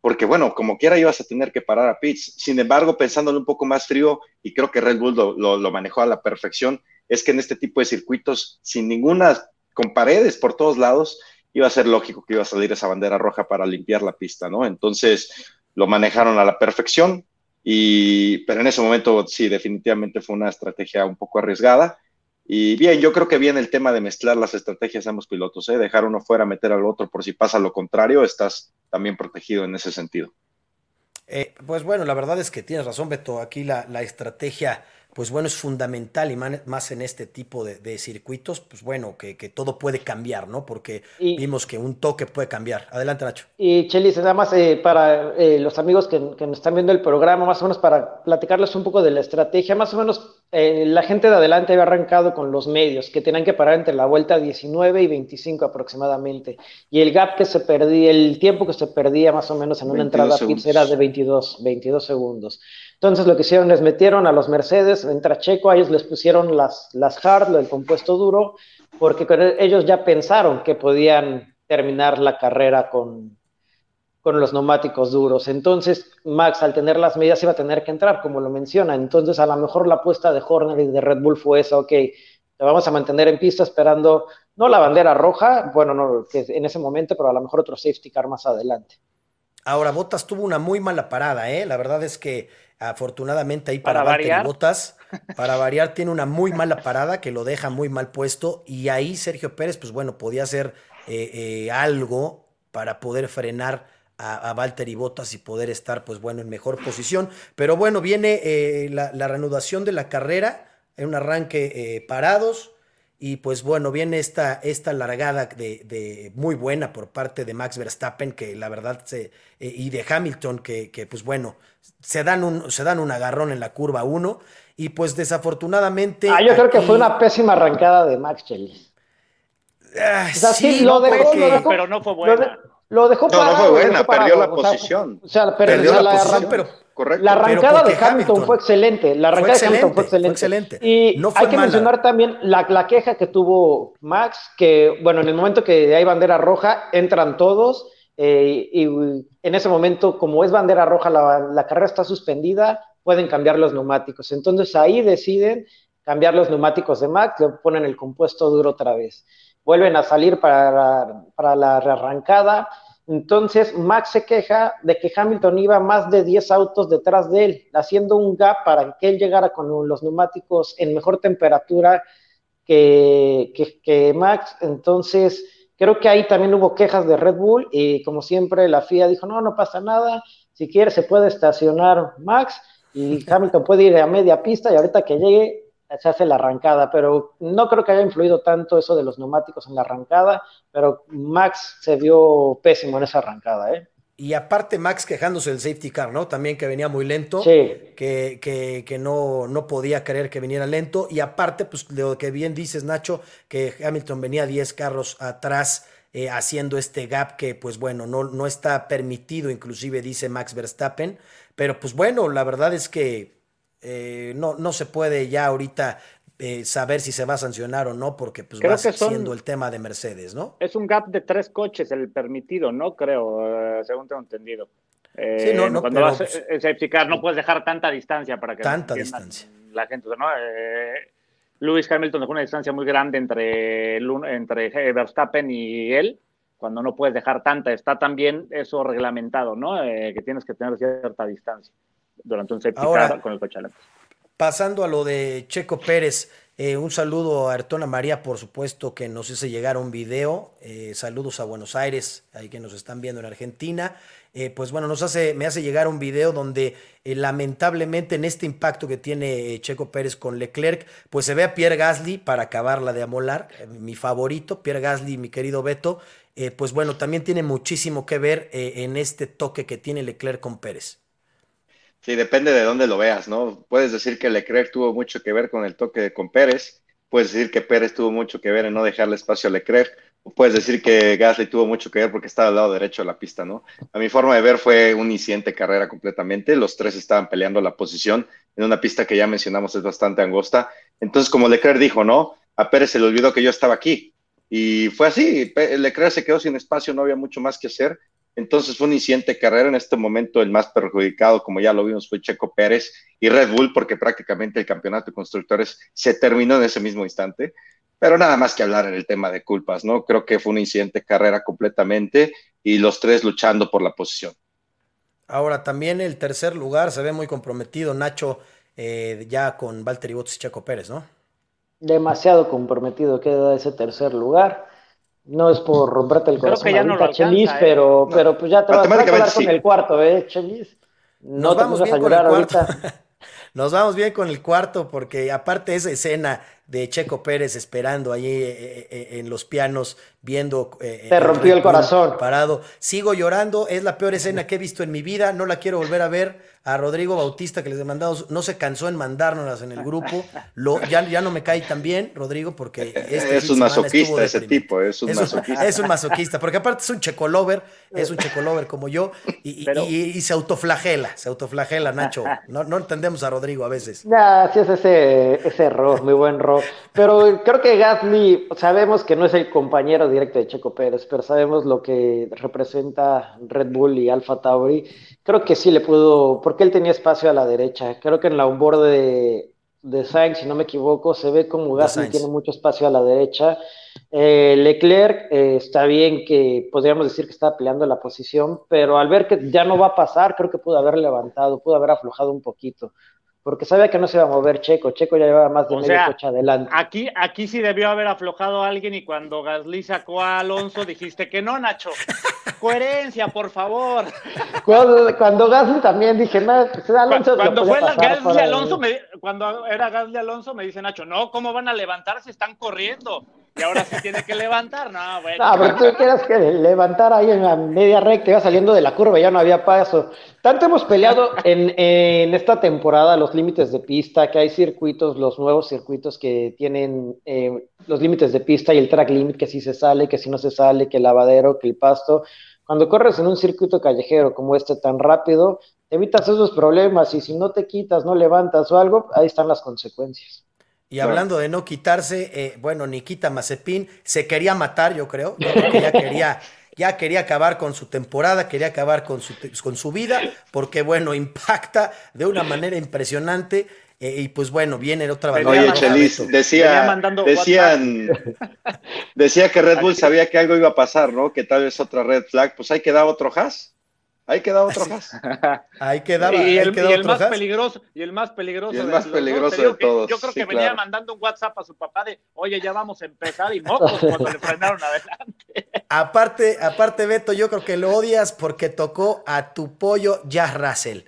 porque bueno, como quiera ibas a tener que parar a pits. Sin embargo, pensándolo un poco más frío, y creo que Red Bull lo, lo manejó a la perfección, es que en este tipo de circuitos, sin ninguna, con paredes por todos lados, iba a ser lógico que iba a salir esa bandera roja para limpiar la pista, ¿no? Entonces lo manejaron a la perfección, y, pero en ese momento sí, definitivamente fue una estrategia un poco arriesgada. Y bien, yo creo que viene el tema de mezclar las estrategias ambos pilotos, ¿eh? dejar uno fuera, meter al otro por si pasa lo contrario, estás también protegido en ese sentido. Eh, pues bueno, la verdad es que tienes razón, Beto. Aquí la, la estrategia pues bueno, es fundamental y más en este tipo de, circuitos, pues bueno, que, todo puede cambiar, ¿no? Porque vimos que un toque puede cambiar. Adelante, Nacho. Y Chelis, nada más eh, para eh, los amigos que, nos están viendo el programa, más o menos para platicarles un poco de la estrategia, más o menos eh, la gente de adelante había arrancado con los medios, que tenían que parar entre la vuelta 19 y 25 aproximadamente. Y el gap que se perdía, el tiempo que se perdía más o menos en una entrada pits era de 22, 22 segundos. Entonces lo que hicieron es metieron a los Mercedes, entra Checo, a ellos les pusieron las, las hard, el compuesto duro, porque ellos ya pensaron que podían terminar la carrera con, con los neumáticos duros. Entonces, Max, al tener las medidas, iba a tener que entrar, como lo menciona. Entonces, a lo mejor la apuesta de Horner y de Red Bull fue esa, ok, te vamos a mantener en pista esperando, no la bandera roja, bueno, no, que en ese momento, pero a lo mejor otro safety car más adelante. Ahora, Bottas tuvo una muy mala parada, ¿eh? La verdad es que Afortunadamente ahí para, para variar. Botas, para variar, tiene una muy mala parada que lo deja muy mal puesto. Y ahí Sergio Pérez, pues bueno, podía hacer eh, eh, algo para poder frenar a, a Valtteri Bottas y poder estar, pues bueno, en mejor posición. Pero bueno, viene eh, la, la, reanudación de la carrera, en un arranque parados. Y pues bueno, viene esta, esta largada de, muy buena por parte de Max Verstappen, que la verdad se, eh, y de Hamilton, que, que, pues bueno, se dan, un, se dan un agarrón en la curva 1. Y pues desafortunadamente. Ah, yo creo que fue una pésima arrancada de Max Chely. Ah, sí, lo, dejó, pero no fue buena. Lo dejó no, parado. No, fue buena, perdió la o sea, posición. O sea, perdió, Perdió la, la la posición, arran- pero Correcto. la arrancada de Hamilton, Hamilton fue excelente. La arrancada de Hamilton fue excelente, excelente. fue excelente. Y No fue hay que mala. mencionar también la, la queja que tuvo Max, que bueno, en el momento que hay bandera roja, entran todos. eh, y en ese momento, como es bandera roja, la, la carrera está suspendida, pueden cambiar los neumáticos. Entonces ahí deciden cambiar los neumáticos de Max, le ponen el compuesto duro otra vez. Vuelven a salir para para la rearrancada. Entonces Max se queja de que Hamilton iba más de 10 autos detrás de él, haciendo un gap para que él llegara con los neumáticos en mejor temperatura que, que, que Max. Entonces creo que ahí también hubo quejas de Red Bull y como siempre la FIA dijo, no, no pasa nada, si quiere se puede estacionar Max y Hamilton puede ir a media pista y ahorita que llegue se hace la arrancada, pero no creo que haya influido tanto eso de los neumáticos en la arrancada, pero Max se vio pésimo en esa arrancada, ¿eh? Y aparte Max quejándose del safety car, ¿no? También que venía muy lento, Sí. que, que, que no, no podía creer que viniera lento. Y aparte, pues lo que bien dices, Nacho, que Hamilton venía 10 carros atrás eh, haciendo este gap que, pues bueno, no, no está permitido, inclusive dice Max Verstappen. Pero pues bueno, la verdad es que eh, no, no se puede ya ahorita eh, saber si se va a sancionar o no, porque pues Creo va que son- siendo el tema de Mercedes, ¿no? Es un gap de tres coches el permitido, ¿no? Creo, eh, según tengo entendido. Eh, Sí, no, no, cuando pero, vas pues, en safety car no puedes dejar tanta distancia para que Tanta distancia. la gente, ¿no? Eh, Lewis Hamilton dejó una distancia muy grande entre, entre eh, Verstappen y él, cuando no puedes dejar tanta. Está también eso reglamentado, ¿no? Eh, que tienes que tener cierta distancia durante un safety Ahora- car con el coche adelante. Pasando a lo de Checo Pérez, eh, un saludo a Artona María, por supuesto, que nos hizo llegar un video. eh, saludos a Buenos Aires, ahí que nos están viendo en Argentina. Eh, pues bueno, nos hace, me hace llegar un video donde lamentablemente en este impacto que tiene Checo Pérez con Leclerc, pues se ve a Pierre Gasly para acabarla de amolar, mi favorito, Pierre Gasly, mi querido Beto. pues bueno, también tiene muchísimo que ver en este toque que tiene Leclerc con Pérez. Sí, depende de dónde lo veas, ¿no? Puedes decir que Leclerc tuvo mucho que ver con el toque con Pérez, puedes decir que Pérez tuvo mucho que ver en no dejarle espacio a Leclerc, o puedes decir que Gasly tuvo mucho que ver porque estaba al lado derecho de la pista, ¿no? A mi forma de ver fue un incidente carrera completamente, los tres estaban peleando la posición en una pista que ya mencionamos es bastante angosta, entonces como Leclerc dijo, ¿no? A Pérez se le olvidó que yo estaba aquí, y fue así, Leclerc se quedó sin espacio, no había mucho más que hacer, entonces fue un incidente de carrera. En este momento el más perjudicado, como ya lo vimos, fue Checo Pérez y Red Bull, porque prácticamente el campeonato de constructores se terminó en ese mismo instante. Pero nada más que hablar en el tema de culpas, ¿no? Creo que fue un incidente de carrera completamente y los tres luchando por la posición. Ahora también el tercer lugar se ve muy comprometido, Nacho, eh, ya con Valtteri Bottas y Checo Pérez, ¿no? Demasiado comprometido queda ese tercer lugar. No es por romperte el Creo corazón que ya no ahorita, lo alcanza, Chelis, ¿eh? pero, No. pero pues ya te vas, a quedar con el cuarto, ¿eh, Chelis? No Nos te vamos a bien con el llorar cuarto. ahorita. Nos vamos bien con el cuarto porque aparte esa escena de Checo Pérez esperando allí eh, eh, en los pianos viendo eh, Te el rompió el corazón. Parado. Sigo llorando, es la peor escena que he visto en mi vida, no la quiero volver a ver. A Rodrigo Bautista que les he mandado, no se cansó en mandárnoslas en el grupo. Lo, ya, ya no me cae tan bien, Rodrigo, porque este es un masoquista ese tipo, es un Es masoquista. es un masoquista, porque aparte es un checolover, es un checolover como yo, y, y- Pero- y- y se autoflagela, se autoflagela, Nacho. No, no entendemos a Rodrigo a veces. Ya, sí es ese, ese error, muy buen error. Pero creo que Gasly, sabemos que no es el compañero directo de Checo Pérez, pero sabemos lo que representa Red Bull y Alfa Tauri. Creo que sí le pudo, porque él tenía espacio a la derecha. Creo que en la onboard de, de Sainz, si no me equivoco, se ve como Gasly tiene mucho espacio a la derecha. Eh, Leclerc eh, está bien que podríamos decir que estaba peleando la posición, pero al ver que ya no va a pasar, creo que pudo haber levantado, pudo haber aflojado un poquito, porque sabía que no se iba a mover Checo. Checo ya llevaba más de O medio sea, coche adelante. Aquí, aquí sí debió haber aflojado a alguien y cuando Gasly sacó a Alonso dijiste que no, Nacho. Coherencia, por favor. Cuando, cuando Gasly también dije, no, pues Alonso lo Cuando fue Gasly por ahí". Alonso, me- cuando era Gasly Alonso, me dice Nacho, no, ¿cómo van a levantar si están corriendo? Y ahora sí tiene que levantar. No, bueno. No, pero tú quieras que levantara ahí en la media recta, iba saliendo de la curva, ya no había paso. Tanto hemos peleado en, en esta temporada los límites de pista, que hay circuitos, los nuevos circuitos que tienen eh, los límites de pista y el track limit, que si se sale, que si no se sale, que el lavadero, que el pasto. Cuando corres en un circuito callejero como este tan rápido, evitas esos problemas y si no te quitas, no levantas o algo, ahí están las consecuencias. Y hablando de no quitarse, eh, bueno, Nikita Mazepin se quería matar, yo creo. ya quería, ya quería acabar con su temporada, quería acabar con su, con su vida, porque bueno, impacta de una manera impresionante. Eh, y pues bueno, viene otra vez. Oye, Chelis, decía, decían, decía que Red Bull sabía que algo iba a pasar, ¿no? Que tal vez otra red flag, pues hay que dar otro has. Ahí quedaba otro más. Ahí quedaba. Y el, y el más peligroso, y el más peligroso, el más peligroso de todos. yo creo que venía mandando un WhatsApp a su papá de, oye, ya vamos a empezar, y mocos cuando le frenaron adelante. Aparte, aparte, Beto, yo creo que lo odias porque tocó a tu pollo ya Russell.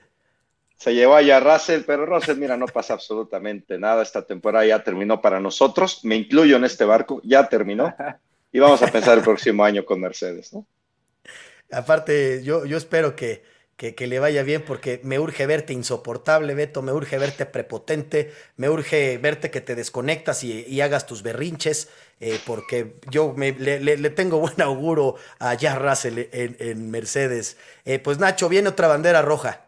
Se llevó a ya Russell, pero Russell, mira, no pasa absolutamente nada. Esta temporada ya terminó para nosotros. Me incluyo en este barco, ya terminó. Y vamos a pensar el próximo año con Mercedes, ¿no? Aparte, yo, yo espero que, que, le vaya bien porque me urge verte insoportable, Beto, me urge verte prepotente, me urge verte que te desconectas y, hagas tus berrinches, eh, porque yo me, le, tengo buen auguro a Jar Russell en, Mercedes. Eh, pues Nacho, viene otra bandera roja.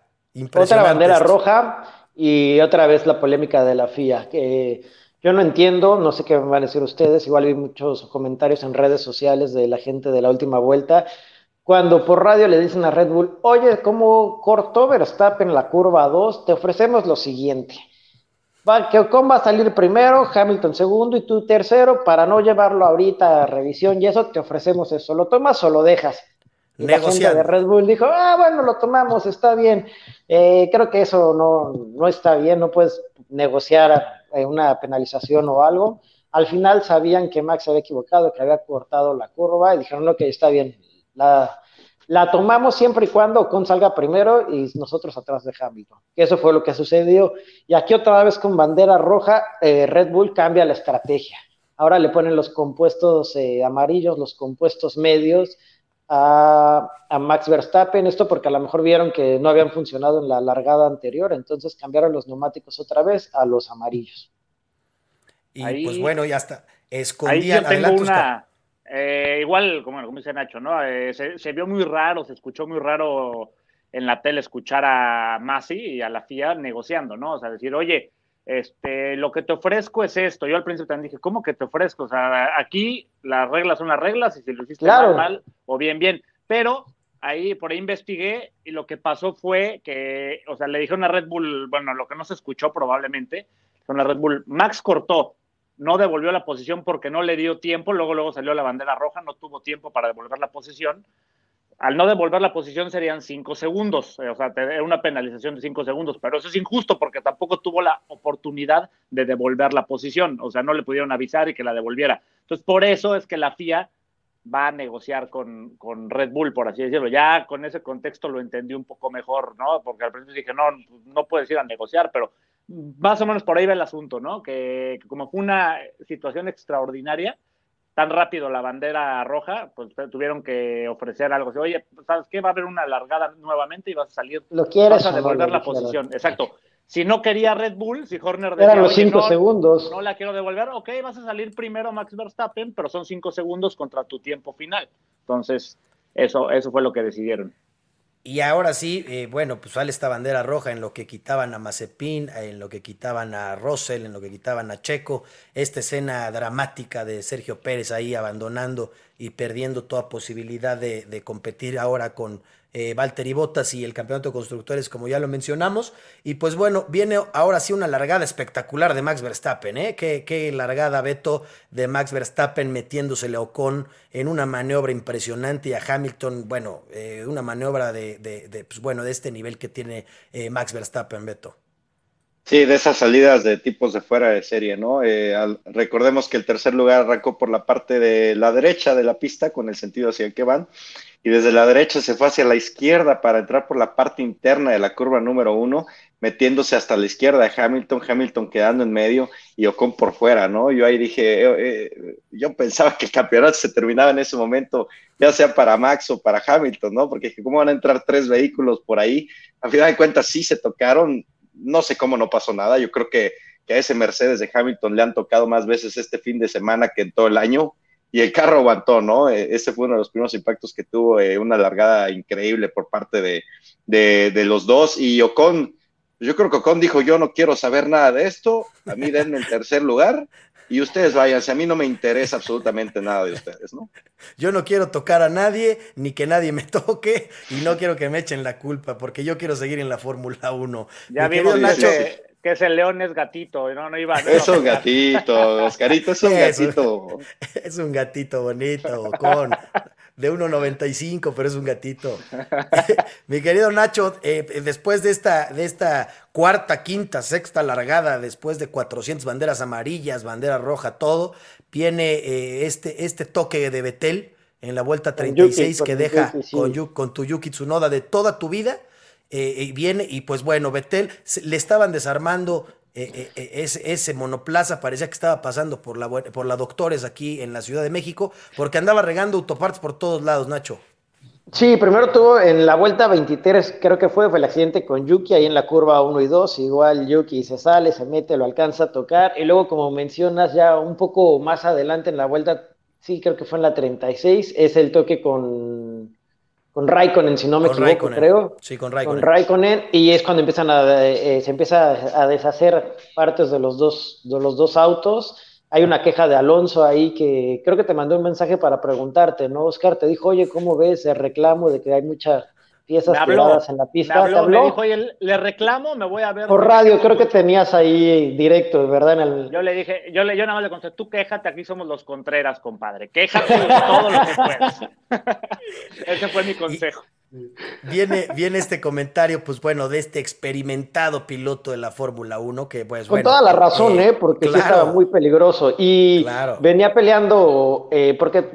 Otra bandera roja y otra vez la polémica de la FIA, que yo no entiendo, no sé qué van a decir ustedes, igual vi muchos comentarios en redes sociales de la gente de la última vuelta cuando por radio le dicen a Red Bull, oye, como cortó Verstappen la curva 2, te ofrecemos lo siguiente. Va, que Ocon va a salir primero, Hamilton segundo y tú tercero, para no llevarlo ahorita a revisión y eso, te ofrecemos eso. ¿Lo tomas o lo dejas? Y la gente de Red Bull dijo, ah, bueno, lo tomamos, está bien. Eh, creo que eso no, no está bien, no puedes negociar eh, una penalización o algo. Al final sabían que Max se había equivocado, que había cortado la curva y dijeron, ok, está bien, la, la tomamos siempre y cuando Ocon salga primero y nosotros atrás de Hamilton. Eso fue lo que sucedió. Y aquí otra vez con bandera roja, eh, Red Bull cambia la estrategia. Ahora le ponen los compuestos eh, amarillos, los compuestos medios a, a, Max Verstappen. Esto porque a lo mejor vieron que no habían funcionado en la largada anterior, entonces cambiaron los neumáticos otra vez a los amarillos. Y pues bueno, ya está. Escondían ahí una, eh, igual, como, como, dice Nacho, ¿no? Eh, se, vio muy raro, se escuchó muy raro en la tele escuchar a Masi y a la FIA negociando, ¿no? O sea, decir, oye, este, lo que te ofrezco es esto. Yo al principio también dije, ¿cómo que te ofrezco? O sea, aquí las reglas son las reglas y si lo hiciste mal, o bien, bien. Pero ahí por ahí investigué y lo que pasó fue que, o sea, le dijeron a Red Bull, bueno, lo que no se escuchó probablemente, con la Red Bull, Max cortó, no devolvió la posición porque no le dio tiempo, luego luego salió la bandera roja, no tuvo tiempo para devolver la posición. Al no devolver la posición serían cinco segundos, eh, o sea, era una penalización de cinco segundos, pero eso es injusto porque tampoco tuvo la oportunidad de devolver la posición, o sea, no le pudieron avisar y que la devolviera. Entonces, por eso es que la FIA va a negociar con, con, Red Bull, por así decirlo. Ya con ese contexto lo entendí un poco mejor, ¿no? Porque al principio dije, no, no puedes ir a negociar, pero más o menos por ahí va el asunto, ¿no? Que, como fue una situación extraordinaria, tan rápido la bandera roja, pues tuvieron que ofrecer algo. Oye, ¿sabes qué? Va a haber una largada nuevamente y vas a salir. Lo quieres. Vas a devolver la posición. Exacto. Si no quería Red Bull, si Horner decía, Eran los cinco segundos. No la quiero devolver, ok, vas a salir primero Max Verstappen, pero son cinco segundos contra tu tiempo final. Entonces, eso, eso fue lo que decidieron. Y ahora sí, eh, bueno, pues sale esta bandera roja en lo que quitaban a Mazepin, en lo que quitaban a Russell, en lo que quitaban a Checo. Esta escena dramática de Sergio Pérez ahí abandonando y perdiendo toda posibilidad de competir ahora con, eh, Valtteri Bottas y el campeonato de constructores, como ya lo mencionamos. Y pues bueno, viene ahora sí una largada espectacular de Max Verstappen, ¿eh? Qué, largada, Beto, de Max Verstappen metiéndosele a en una maniobra impresionante y a Hamilton, bueno, eh, una maniobra de, pues bueno, de este nivel que tiene eh, Max Verstappen, Beto. Sí, de esas salidas de tipos de fuera de serie, ¿no? Eh, recordemos que el tercer lugar arrancó por la parte de la derecha de la pista, con el sentido hacia el que van, y desde la derecha se fue hacia la izquierda para entrar por la parte interna de la curva número uno, metiéndose hasta la izquierda de Hamilton, Hamilton quedando en medio y Ocon por fuera, ¿no? Yo ahí dije, eh, eh, yo pensaba que el campeonato se terminaba en ese momento, ya sea para Max o para Hamilton, ¿no? Porque ¿cómo van a entrar tres vehículos por ahí? A final de cuentas sí se tocaron, no sé cómo no pasó nada, yo creo que, que a ese Mercedes de Hamilton le han tocado más veces este fin de semana que en todo el año y el carro aguantó, ¿no? E, ese fue uno de los primeros impactos que tuvo, eh, una largada increíble por parte de, de, los dos. Y Ocon, yo creo que Ocon dijo, yo no quiero saber nada de esto, a mí denme el tercer lugar y ustedes váyanse, a mí no me interesa absolutamente nada de ustedes, ¿no? Yo no quiero tocar a nadie, ni que nadie me toque, y no quiero que me echen la culpa, porque yo quiero seguir en la Fórmula 1. Ya vimos Nacho, que ese león es gatito, no, no iba. es un gatito, Oscarito, es un gatito. Es un gatito bonito, con de 1.95, pero es un gatito. Mi querido Nacho, eh, después de esta, de esta cuarta, quinta, sexta largada, después de 400 banderas amarillas, bandera roja, todo, viene eh, este, este toque de Betel en la vuelta 36 que deja con, con tu Yuki Tsunoda de toda tu vida eh, viene y pues bueno, Betel le estaban desarmando eh, eh, ese, monoplaza, parecía que estaba pasando por la, por la Doctores aquí en la Ciudad de México, porque andaba regando autopartes por todos lados, Nacho. Sí, primero tuvo en la vuelta 23, creo que fue, fue el accidente con Yuki ahí en la curva 1 y 2, igual Yuki se sale, se mete, lo alcanza a tocar, y luego como mencionas ya un poco más adelante en la vuelta, sí, creo que fue en la 36, es el toque con con Raikkonen, si no me equivoco, creo. Sí, con Raikkonen. Con Raikkonen, y es cuando empiezan a, eh, se empieza a deshacer partes de los, dos, de los dos autos. Hay una queja de Alonso ahí que creo que te mandó un mensaje para preguntarte, ¿no? Oscar te dijo, oye, ¿cómo ves el reclamo de que hay mucha piezas tiradas en la pista. Me habló, me dijo, oye, le reclamo, me voy a ver. Por radio, creo que tenías ahí directo, ¿verdad? En el... Yo le dije, yo, le, yo nada más le conté, tú quéjate, aquí somos los Contreras, compadre. Quéjate todo lo que puedas. Ese fue mi consejo. Viene, viene este comentario, pues bueno, de este experimentado piloto de la Fórmula 1, que pues Con toda la razón, ¿eh? Porque sí estaba muy peligroso. Y venía peleando, eh, porque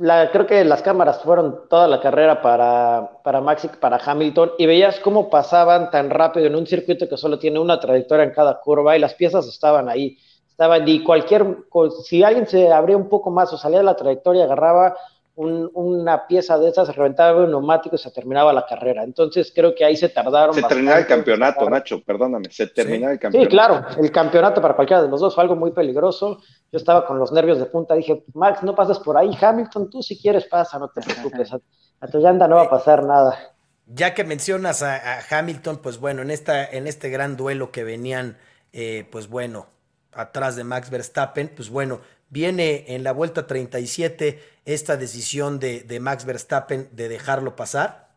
la, creo que las cámaras fueron toda la carrera para, para Max para Hamilton y veías cómo pasaban tan rápido en un circuito que solo tiene una trayectoria en cada curva y las piezas estaban ahí. Estaban, y cualquier, si alguien se abría un poco más o salía de la trayectoria, agarraba una pieza de esas, se reventaba un neumático y se terminaba la carrera. Entonces creo que ahí se tardaron. Se terminaba el campeonato, Nacho, perdóname, se terminaba el campeonato. Sí, claro, el campeonato para cualquiera de los dos fue algo muy peligroso. Yo estaba con los nervios de punta, dije, Max, no pasas por ahí, Hamilton, tú si quieres pasa, no te preocupes, a, tu llanta no va a pasar nada. Ya que mencionas a, Hamilton, pues bueno, en, esta, en este gran duelo que venían, eh, pues bueno, atrás de Max Verstappen, pues bueno, Viene en la vuelta 37 esta decisión de, de Max Verstappen de dejarlo pasar.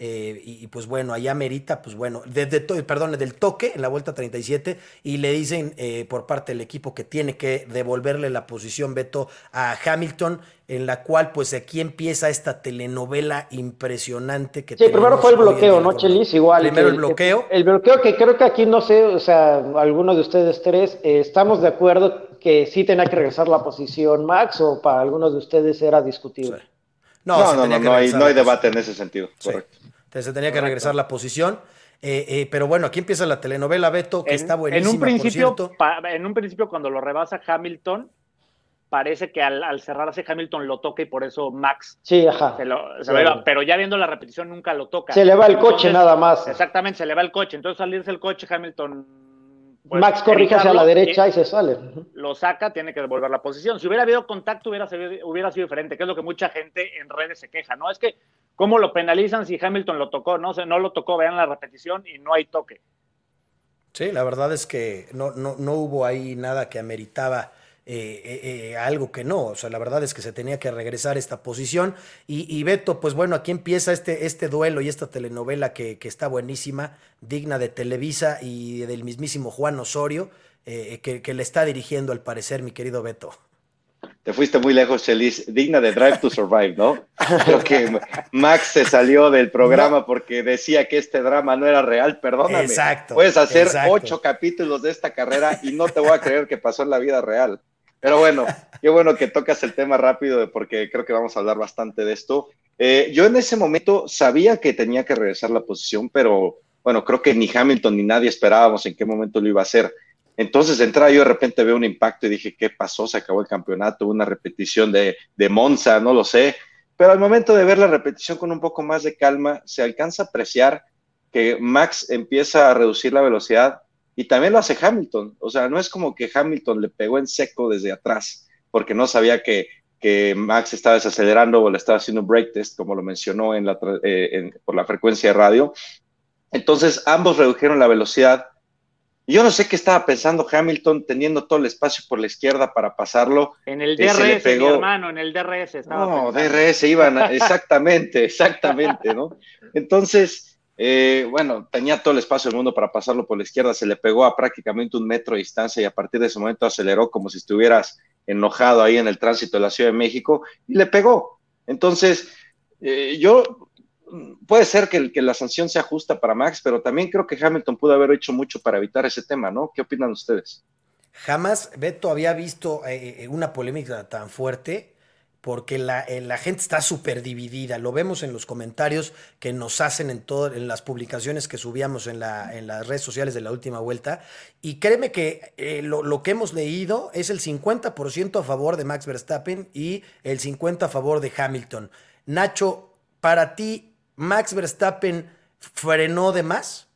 Eh, y, pues bueno, allá merita, pues bueno, desde perdón, del toque en la vuelta 37 y le dicen eh, por parte del equipo que tiene que devolverle la posición Beto a Hamilton, en la cual pues aquí empieza esta telenovela impresionante que... Sí, primero fue el bloqueo, ¿no, Chelis? Igual. Primero el bloqueo. El, bloqueo que creo que aquí no sé, o sea, algunos de ustedes tres, eh, estamos de acuerdo que sí tenía que regresar la posición Max o para algunos de ustedes era discutible. No, no, no, no, hay, no hay debate en ese sentido, correcto. Entonces se tenía que regresar la posición. Eh, eh, pero bueno, aquí empieza la telenovela Beto, que está buenísima. En un principio, en un principio cuando lo rebasa Hamilton, parece que al, cerrarse Hamilton lo toca y por eso Max sí, ajá. pero ya viendo la repetición nunca lo toca. Se le va el coche nada más. Exactamente, se le va el coche. Entonces salirse el coche, Hamilton pues, Max corrige hacia la derecha y se sale. Lo saca, tiene que devolver la posición. Si hubiera habido contacto, hubiera, hubiera sido diferente, que es lo que mucha gente en redes se queja, ¿no? Es que, ¿cómo lo penalizan si Hamilton lo tocó? No, no lo tocó, vean la repetición y no hay toque. Sí, la verdad es que no, no, no hubo ahí nada que ameritaba eh, eh, eh, algo que no. O sea, la verdad es que se tenía que regresar esta posición. Y, Beto, pues bueno, aquí empieza este, este duelo y esta telenovela que, está buenísima, digna de Televisa y del mismísimo Juan Osorio, que, le está dirigiendo al parecer, mi querido Beto. Te fuiste muy lejos, Chelis. Digna de Drive to Survive, ¿no? Creo que Max se salió del programa porque decía que este drama no era real. Perdóname. Exacto. Puedes hacer ocho capítulos de esta carrera y no te voy a creer que pasó en la vida real. Pero bueno, qué bueno que tocas el tema rápido porque creo que vamos a hablar bastante de esto. Eh, yo en ese momento sabía que tenía que regresar la posición, pero bueno, creo que ni Hamilton ni nadie esperábamos en qué momento lo iba a hacer. Entonces de yo de repente veo un impacto y dije, ¿qué pasó? Se acabó el campeonato, una repetición de, de Monza, no lo sé. Pero al momento de ver la repetición con un poco más de calma, se alcanza a apreciar que Max empieza a reducir la velocidad y también lo hace Hamilton. O sea, no es como que Hamilton le pegó en seco desde atrás, porque no sabía que, que Max estaba desacelerando o le estaba haciendo un break test, como lo mencionó en la, eh, por la frecuencia de radio. Entonces, ambos redujeron la velocidad. Yo no sé qué estaba pensando Hamilton teniendo todo el espacio por la izquierda para pasarlo. En el DRS, mi hermano, en el DRS estaba. No, DRS iban, exactamente, exactamente, ¿no? Entonces, eh, bueno, tenía todo el espacio del mundo para pasarlo por la izquierda, se le pegó a prácticamente un metro de distancia y a partir de ese momento aceleró como si estuvieras enojado ahí en el tránsito de la Ciudad de México y le pegó. Entonces, eh, yo, puede ser que, la sanción sea justa para Max, pero también creo que Hamilton pudo haber hecho mucho para evitar ese tema, ¿no? ¿Qué opinan ustedes? Jamás Beto había visto eh, eh, una polémica tan fuerte porque la, eh, la gente está súper dividida. Lo vemos en los comentarios que nos hacen en, todo, en las publicaciones que subíamos en, la, en las redes sociales de la última vuelta. Y créeme que eh, lo, lo, que hemos leído es el 50% a favor de Max Verstappen y el 50% a favor de Hamilton. Nacho, para ti, ¿Max Verstappen frenó de más?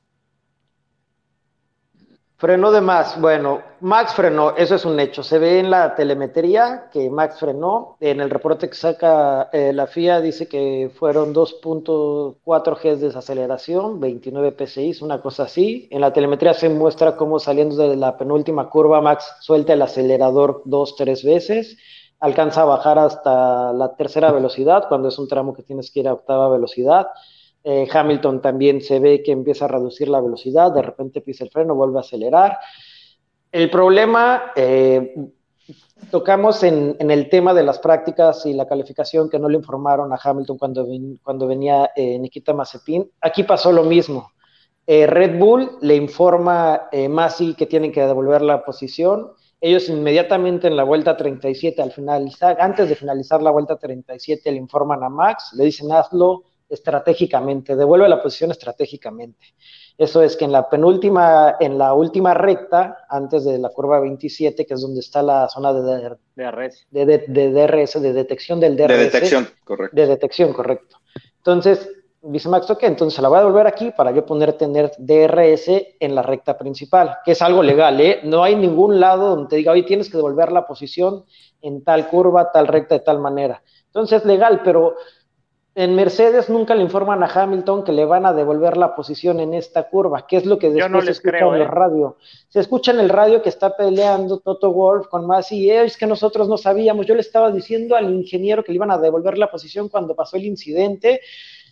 Frenó de más. Bueno, Max frenó, eso es un hecho. Se ve en la telemetría que Max frenó. En el reporte que saca eh, la FIA dice que fueron 2.4 G de desaceleración, 29 PSI, una cosa así. En la telemetría se muestra cómo saliendo de la penúltima curva Max suelta el acelerador dos, tres veces. Alcanza a bajar hasta la tercera velocidad, cuando es un tramo que tienes que ir a octava velocidad eh, Hamilton también se ve que empieza a reducir la velocidad, de repente pisa el freno, vuelve a acelerar. El problema, eh, tocamos en, el tema de las prácticas y la calificación que no le informaron a Hamilton cuando, cuando venía eh, Nikita Mazepin. Aquí pasó lo mismo. Red Bull le informa a Masi que tienen que devolver la posición. Ellos inmediatamente en la vuelta 37, al finalizar, antes de finalizar la vuelta 37, le informan a Max, le dicen hazlo, estratégicamente, devuelve la posición estratégicamente. Eso es que en la penúltima, en la última recta, antes de la curva 27, que es donde está la zona de, DRS, de, DRS, de detección del DRS. De detección, correcto. De detección, correcto. Entonces, dice Max, ok, entonces la voy a devolver aquí para yo poner tener DRS en la recta principal, que es algo legal, ¿eh? No hay ningún lado donde te diga, hoy tienes que devolver la posición en tal curva, tal recta, de tal manera. Entonces es legal, pero en Mercedes nunca le informan a Hamilton que le van a devolver la posición en esta curva, que es lo que después se escucha en el ¿eh? radio. Se escucha en el radio que está peleando Toto Wolf con Masi, es que nosotros no sabíamos, yo le estaba diciendo al ingeniero que le iban a devolver la posición cuando pasó el incidente,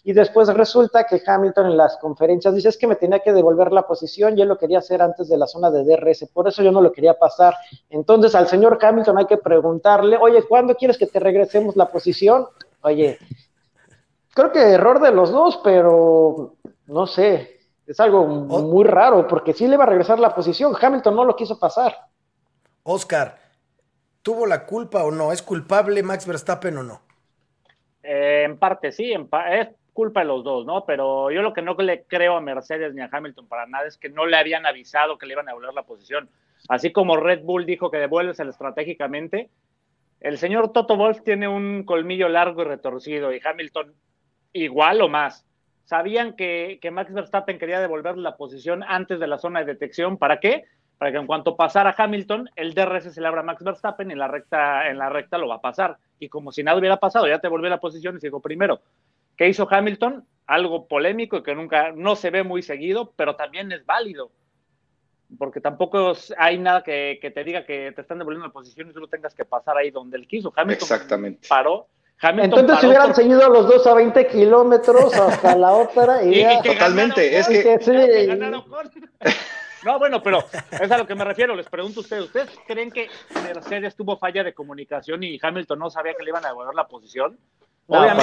y después resulta que Hamilton en las conferencias dice, es que me tenía que devolver la posición, yo lo quería hacer antes de la zona de DRS, por eso yo no lo quería pasar. Entonces al señor Hamilton hay que preguntarle, oye, ¿cuándo quieres que te regresemos la posición? Oye, creo que error de los dos, pero no sé, es algo muy raro, porque sí le va a regresar la posición. Hamilton no lo quiso pasar. Oscar, ¿tuvo la culpa o no? ¿Es culpable Max Verstappen o no? Eh, en parte sí, es culpa de los dos, ¿no? Pero yo lo que no le creo a Mercedes ni a Hamilton para nada es que no le habían avisado que le iban a devolver la posición. Así como Red Bull dijo que devuelves estratégicamente, el señor Toto Wolf tiene un colmillo largo y retorcido y Hamilton igual o más. Sabían que, Max Verstappen quería devolver la posición antes de la zona de detección. ¿Para qué? Para que en cuanto pasara Hamilton, el DRS se le abra a Max Verstappen y en la recta, en la recta lo va a pasar. Y como si nada hubiera pasado, ya te volvió la posición y llegó primero. ¿Qué hizo Hamilton? Algo polémico y que nunca, no se ve muy seguido, pero también es válido. Porque tampoco hay nada que, te diga que te están devolviendo la posición y tú lo tengas que pasar ahí donde él quiso. Hamilton Exactamente. paró entonces si hubieran seguido los dos a 20 kilómetros hasta la ópera y, Totalmente, es que... No, bueno, pero es a lo que me refiero. Les pregunto a ustedes, ¿ustedes creen que Mercedes tuvo falla de comunicación y Hamilton no sabía que le iban a devolver la posición?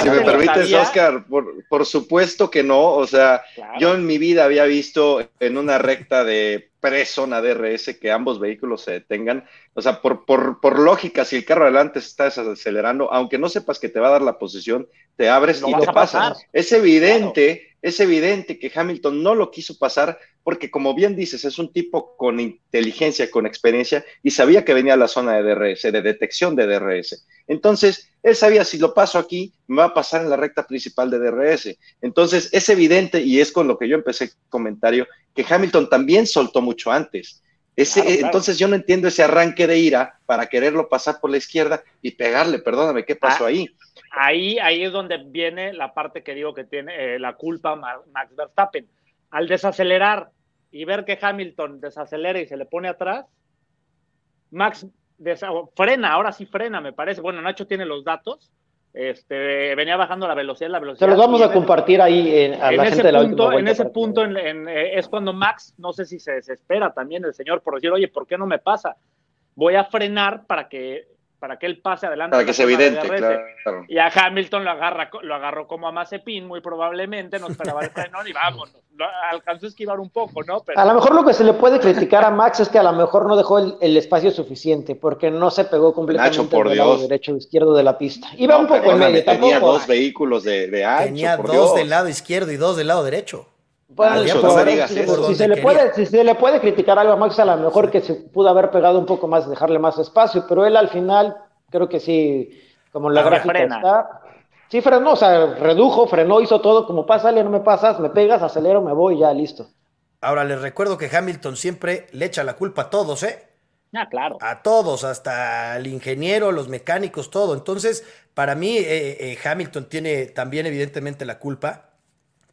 Si me permites, Oscar, por, supuesto que no. O sea, yo en mi vida había visto en una recta de pre-zona DRS que ambos vehículos se detengan. O sea, por, por, por, lógica, si el carro adelante se está desacelerando, aunque no sepas que te va a dar la posición, te abres y te pasas. Es evidente, es evidente que Hamilton no lo quiso pasar porque, como bien dices, es un tipo con inteligencia, con experiencia y sabía que venía a la zona de DRS, de detección de DRS. Entonces, él sabía si lo paso aquí, me va a pasar en la recta principal de DRS. Entonces, es evidente, y es con lo que yo empecé el comentario, que Hamilton también soltó mucho antes. Ese, Entonces yo no entiendo ese arranque de ira para quererlo pasar por la izquierda y pegarle, perdóname, ¿qué pasó ah, ahí? Ahí, ahí es donde viene la parte que digo que tiene eh, la culpa Max Verstappen. Al desacelerar y ver que Hamilton desacelera y se le pone atrás, Max frena, ahora sí frena, me parece. Bueno, Nacho tiene los datos. Este, venía bajando la velocidad, la velocidad. Se los vamos a compartir ahí en, a la gente de la punto, En ese punto eh, es cuando Max, no sé si se desespera también el señor por decir, oye, ¿por qué no me pasa? Voy a frenar para que para que él pase adelante. Para que sea evidente, Y a Hamilton lo, agarra, lo agarró como a Mazepin, muy probablemente, no esperaba el freno y vámonos. alcanzó a esquivar un poco, ¿no? A lo mejor lo que se le puede criticar a Max es que a lo mejor no dejó el, espacio suficiente, porque no se pegó completamente por del lado derecho o izquierdo de la pista. Iba un poco en medio, Tenía dos vehículos de, de ancho, Tenía dos del lado izquierdo y dos del lado derecho si, se le puede, si se le puede criticar algo a Max, a lo mejor que se pudo haber pegado un poco más, dejarle más espacio, pero él al final, creo que sí, como la gráfica está, sí frenó, o sea, redujo, frenó, hizo todo, como pásale, no me pasas, me pegas, acelero, me voy, ya, listo. Ahora les recuerdo que Hamilton siempre le echa la culpa a todos, ¿eh? Ah, claro. A todos, hasta al ingeniero, los mecánicos, todo. Entonces, para mí, eh, eh, Hamilton tiene también evidentemente la culpa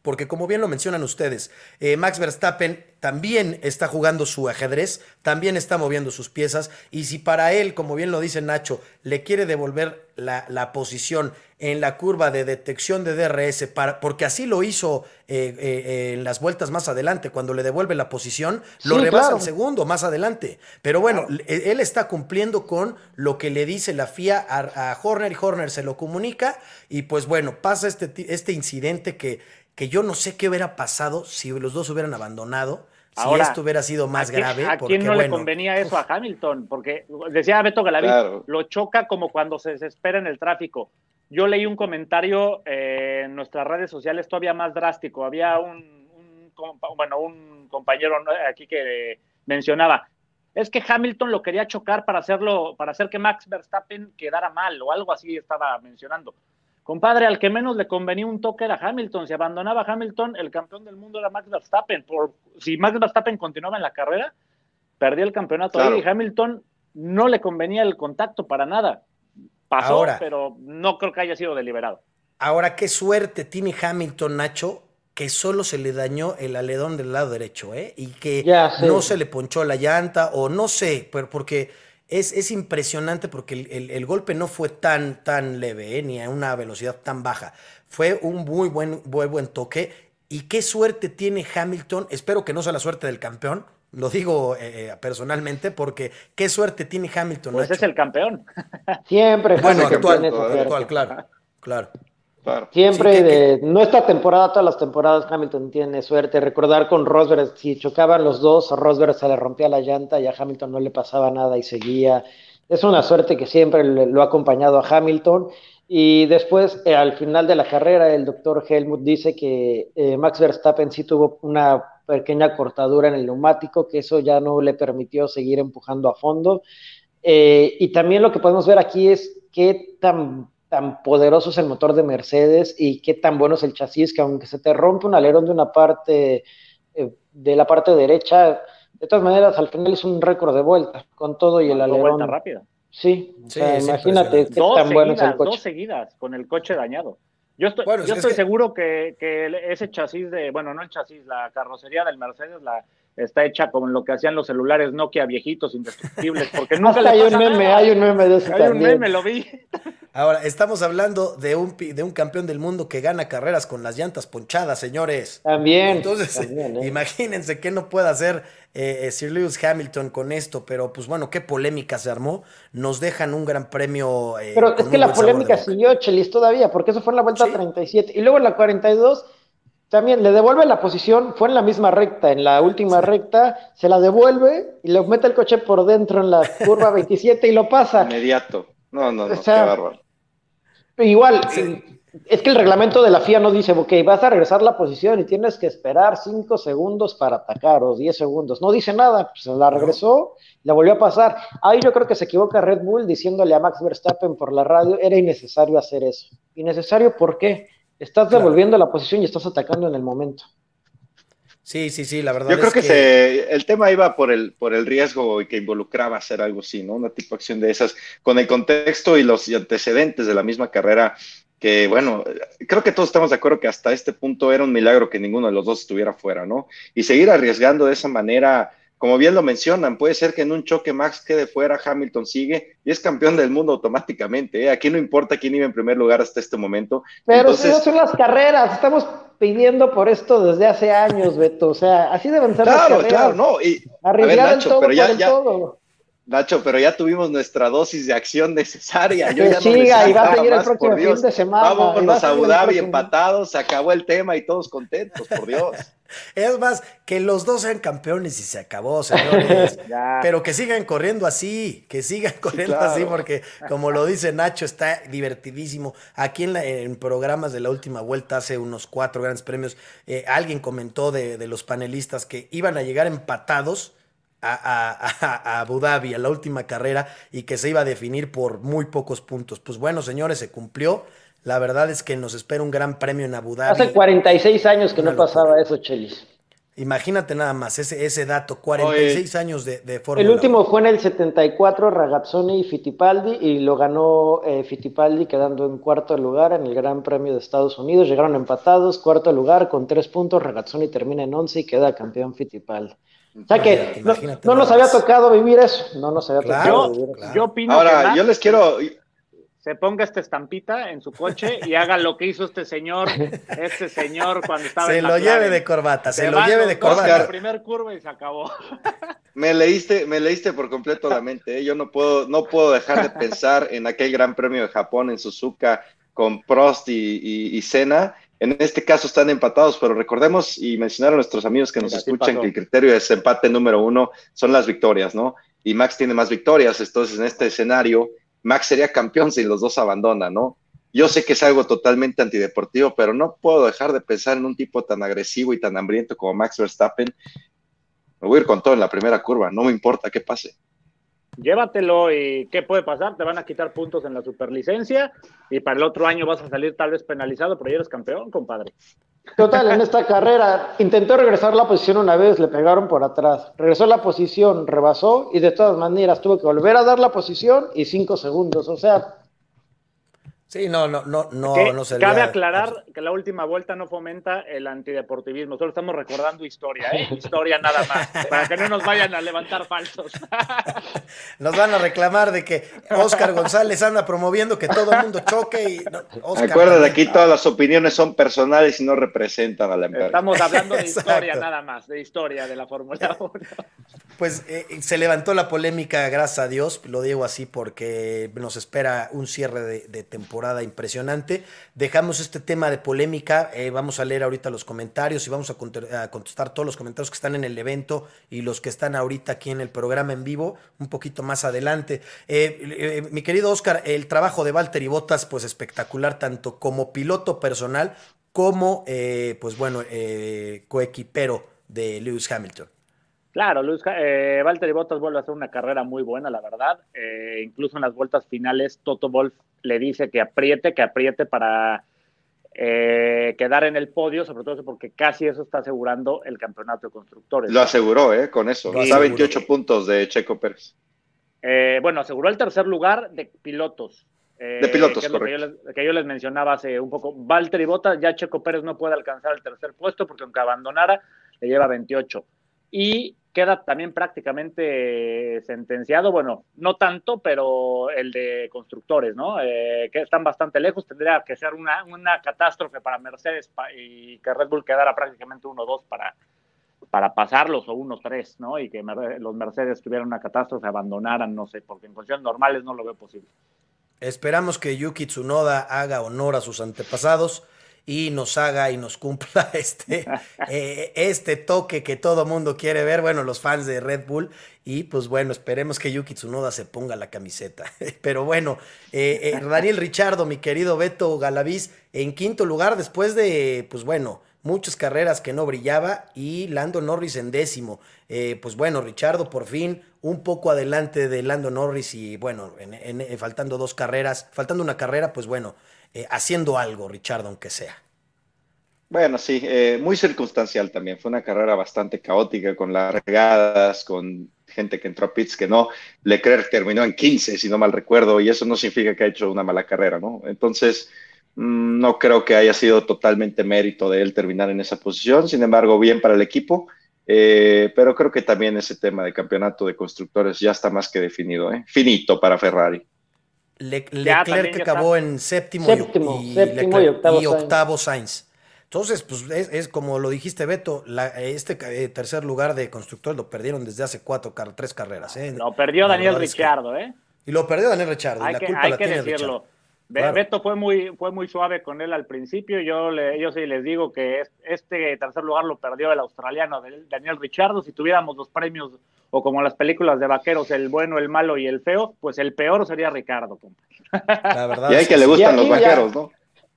porque como bien lo mencionan ustedes, eh, Max Verstappen también está jugando su ajedrez, también está moviendo sus piezas, y si para él, como bien lo dice Nacho, le quiere devolver la, posición en la curva de detección de DRS, para, porque así lo hizo eh, eh, en las vueltas más adelante, cuando le devuelve la posición, lo rebasa el segundo más adelante. Pero bueno, él está cumpliendo con lo que le dice la FIA a, Horner y Horner se lo comunica, y pues bueno, pasa este, este incidente que que yo no sé qué hubiera pasado si los dos hubieran abandonado, si esto hubiera sido más grave. ¿A quién no le convenía eso a Hamilton? Porque decía Beto Galaví, lo choca como cuando se desespera en el tráfico. Yo leí un comentario eh, en nuestras redes sociales todavía más drástico. Había un, bueno, un compañero aquí que mencionaba, es que Hamilton lo quería chocar para hacerlo, para hacer que Max Verstappen quedara mal o algo así estaba mencionando. Compadre, al que menos le convenía un toque era Hamilton. Si abandonaba Hamilton, el campeón del mundo era Max Verstappen. Por, si Max Verstappen continuaba en la carrera, perdía el campeonato ahí. Y Hamilton no le convenía el contacto para nada. Pasó, pero no creo que haya sido deliberado. Ahora, qué suerte tiene Hamilton, Nacho, que solo se le dañó el aledón del lado derecho, ¿eh? Y que no se le ponchó la llanta, o no sé, pero porque es, impresionante porque el, golpe no fue tan, tan leve, eh, ni a una velocidad tan baja. Fue un muy buen, buen toque. Y qué suerte tiene Hamilton. Espero que no sea la suerte del campeón. Lo digo eh, eh, personalmente porque qué suerte tiene Hamilton. Pues es el campeón. Siempre. Bueno, actual, actual, claro. Claro. Siempre, de, no esta temporada, todas las temporadas Hamilton tiene suerte. Recordar con Rosberg, si chocaban los dos, a Rosberg se le rompía la llanta y a Hamilton no le pasaba nada y seguía. Es una suerte que siempre lo ha acompañado a Hamilton. Y después, eh, al final de la carrera, el doctor Helmut dice que eh, Max Verstappen sí tuvo una pequeña cortadura en el neumático, que eso ya no le permitió seguir empujando a fondo. Eh, y también lo que podemos ver aquí es qué tan tan poderoso es el motor de Mercedes y qué tan bueno es el chasis que aunque se te rompe un alerón de una parte, eh, de la parte derecha, de todas maneras al final es un récord de vuelta con todo y el alerón. Vuelta rápida. Sí, imagínate qué tan bueno es el coche. Dos seguidas con el coche dañado. Yo estoy, yo estoy seguro que, que, ese chasis de, bueno, no el chasis, la carrocería del Mercedes, la, está hecha como lo que hacían los celulares Nokia viejitos, indestructibles, porque nunca le hay un meme, hay un meme de eso Hay un meme, lo vi. Ahora, estamos hablando de un, de un campeón del mundo que gana carreras con las llantas ponchadas, señores. También. Entonces, ¿eh? imagínense qué no puede hacer eh, Sir Lewis Hamilton con esto, pero pues bueno, qué polémica se armó. Nos dejan un gran premio. Eh, pero es que la polémica siguió, Chelis, todavía, porque eso fue en la vuelta 37. Y luego en la 42 también le devuelve la posición, fue en la misma recta, en la última recta, se la devuelve y le mete el coche por dentro en la curva 27 y lo pasa. Inmediato. No, no, no, qué bárbaro. Igual, es que el reglamento de la FIA no dice, ok, vas a regresar la posición y tienes que esperar 5 segundos para atacar o 10 segundos. No dice nada, pues la regresó, la volvió a pasar. Ahí yo creo que se equivoca Red Bull diciéndole a Max Verstappen por la radio, era innecesario hacer eso. ¿Innecesario por qué? Estás devolviendo la posición y estás atacando en el momento. Sí, sí, sí, la verdad. Yo creo que, el tema iba por el, por el riesgo y que involucraba hacer algo así, ¿no? Una tipo de acción de esas, con el contexto y los antecedentes de la misma carrera, que bueno, creo que todos estamos de acuerdo que hasta este punto era un milagro que ninguno de los dos estuviera fuera, ¿no? Y seguir arriesgando de esa manera, como bien lo mencionan, puede ser que en un choque Max quede fuera, Hamilton sigue y es campeón del mundo automáticamente. ¿eh? Aquí no importa quién iba en primer lugar hasta este momento. Pero si no son las carreras, estamos pidiendo por esto desde hace años, Beto. O sea, así deben ser las carreras. Claro, no. Y, el todo pero ya, ya, todo. Nacho, pero ya tuvimos nuestra dosis de acción necesaria. Yo ya siga y va a seguir el próximo fin de semana. Vámonos a Abu Dhabi empatados, se acabó el tema y todos contentos, por Dios. Es más, que los dos sean campeones y se acabó, señores. Pero que sigan corriendo así, que sigan corriendo así, porque como lo dice Nacho, está divertidísimo. Aquí en, en programas de la última vuelta, hace unos cuatro grandes premios, eh, alguien comentó de, de los panelistas que iban a llegar empatados a, Abu Dhabi, a la última carrera, y que se iba a definir por muy pocos puntos. Pues bueno, señores, se cumplió. La verdad es que nos espera un gran premio en Abu Dhabi. Hace 46 años que no pasaba eso, Chelis. Imagínate nada más ese, ese dato, 46 años de, de El último fue en el 74, Ragazzoni y Fittipaldi, y lo ganó eh, Fittipaldi quedando en cuarto lugar en el Gran Premio de Estados Unidos. Llegaron empatados, cuarto lugar con tres puntos, Ragazzoni termina en once y queda campeón Fittipaldi. O sea que no, nos había tocado vivir eso. No nos había tocado vivir eso. Yo opino Ahora, yo les quiero. Se ponga esta estampita en su coche y haga lo que hizo este señor, este señor cuando estaba se lo lleve de corbata, se, lo lleve de corbata. La primer curva y se acabó. Me leíste, me leíste por completo la mente. ¿eh? Yo no puedo, no puedo dejar de pensar en aquel Gran Premio de Japón en Suzuka con Prost y, y, y Senna en este caso están empatados, pero recordemos y mencionar a nuestros amigos que nos escuchan que el criterio de empate número uno son las victorias, ¿no? Y Max tiene más victorias, entonces en este escenario Max sería campeón si los dos abandonan, ¿no? Yo sé que es algo totalmente antideportivo, pero no puedo dejar de pensar en un tipo tan agresivo y tan hambriento como Max Verstappen. Me voy a ir con todo en la primera curva, no me importa qué pase llévatelo y ¿qué puede pasar? Te van a quitar puntos en la superlicencia y para el otro año vas a salir tal vez penalizado, pero ya eres campeón, compadre. Total, en esta carrera intentó regresar la posición una vez, le pegaron por atrás. Regresó la posición, rebasó y de todas maneras tuvo que volver a dar la posición y cinco segundos. O sea, Sí, no, no, no, no, no se Cabe aclarar que la última vuelta no fomenta el antideportivismo, solo estamos recordando historia, ¿eh? Historia nada más, para que no nos vayan a levantar falsos. Nos van a reclamar de que Oscar González anda promoviendo que todo el mundo choque y... Acuérdate, aquí todas las opiniones son personales y no representan a la empresa. Estamos hablando de historia nada más, de historia de la Fórmula 1. Pues eh, se levantó la polémica, gracias a Dios, lo digo así porque nos espera un cierre de temporada impresionante. Dejamos este tema de polémica, eh, vamos a leer ahorita los comentarios y vamos a, contestar todos los comentarios que están en el evento y los que están ahorita aquí en el programa en vivo, un poquito más adelante. Eh, eh, mi querido Oscar, el trabajo de Valtteri Bottas, pues espectacular, tanto como piloto personal como, pues bueno, coequipero de Lewis Hamilton. Claro, Luis, eh, Valtteri Bottas vuelve a hacer una carrera muy buena, la verdad. Eh, incluso en las vueltas finales, Toto Wolf le dice que apriete, que apriete para eh, quedar en el podio, sobre todo porque casi eso está asegurando el campeonato de constructores. Lo aseguró, ¿eh? Con eso. Está 28 puntos de Checo Pérez. Eh, bueno, aseguró el tercer lugar de pilotos. de pilotos, que correcto. Que yo, les, que yo, les, mencionaba hace un poco. Valtteri Bottas, ya Checo Pérez no puede alcanzar el tercer puesto porque aunque abandonara, le lleva 28. Y queda también prácticamente sentenciado, bueno, no tanto, pero el de constructores, ¿no? Eh, que están bastante lejos, tendría que ser una, una catástrofe para Mercedes y que Red Bull quedara prácticamente 1-2 para, para pasarlos o 1-3, ¿no? Y que los Mercedes tuvieran una catástrofe, abandonaran, no sé, porque en condiciones normales no lo veo posible. Esperamos que Yuki Tsunoda haga honor a sus antepasados y nos haga y nos cumpla este, eh, este toque que todo mundo quiere ver, bueno, los fans de Red Bull, y pues bueno, esperemos que Yuki Tsunoda se ponga la camiseta. Pero bueno, eh, eh, Daniel Richardo, mi querido Beto Galaviz, en quinto lugar después de, pues bueno, muchas carreras que no brillaba y Lando Norris en décimo. pues bueno, Richardo por fin un poco adelante de Lando Norris y bueno, en, faltando dos carreras, faltando una carrera, pues bueno, eh, haciendo algo, Richard, aunque sea. Bueno, sí, eh, muy circunstancial también. Fue una carrera bastante caótica, con largadas, con gente que entró a pits que no. Leclerc terminó en 15, si no mal recuerdo, y eso no significa que ha hecho una mala carrera, ¿no? Entonces, mm, no creo que haya sido totalmente mérito de él terminar en esa posición. Sin embargo, bien para el equipo. Eh, pero creo que también ese tema de campeonato de constructores ya está más que definido, ¿eh? finito para Ferrari. Leclerc que acabó en séptimo, y, octavo, Sainz. Entonces, pues es, como lo dijiste, Beto, este eh, tercer lugar de constructores lo perdieron desde hace cuatro, tres carreras. ¿eh? Lo perdió Daniel Ricciardo, ¿eh? Y lo perdió Daniel Ricciardo. Hay que, hay que decirlo. Beto fue muy, fue muy suave con él al principio. Yo, le, yo sí les digo que este tercer lugar lo perdió el australiano Daniel Ricciardo. Si tuviéramos los premios, o como las películas de vaqueros, el bueno, el malo y el feo, pues el peor sería Ricardo. La verdad y hay que le gustan los vaqueros, ¿no?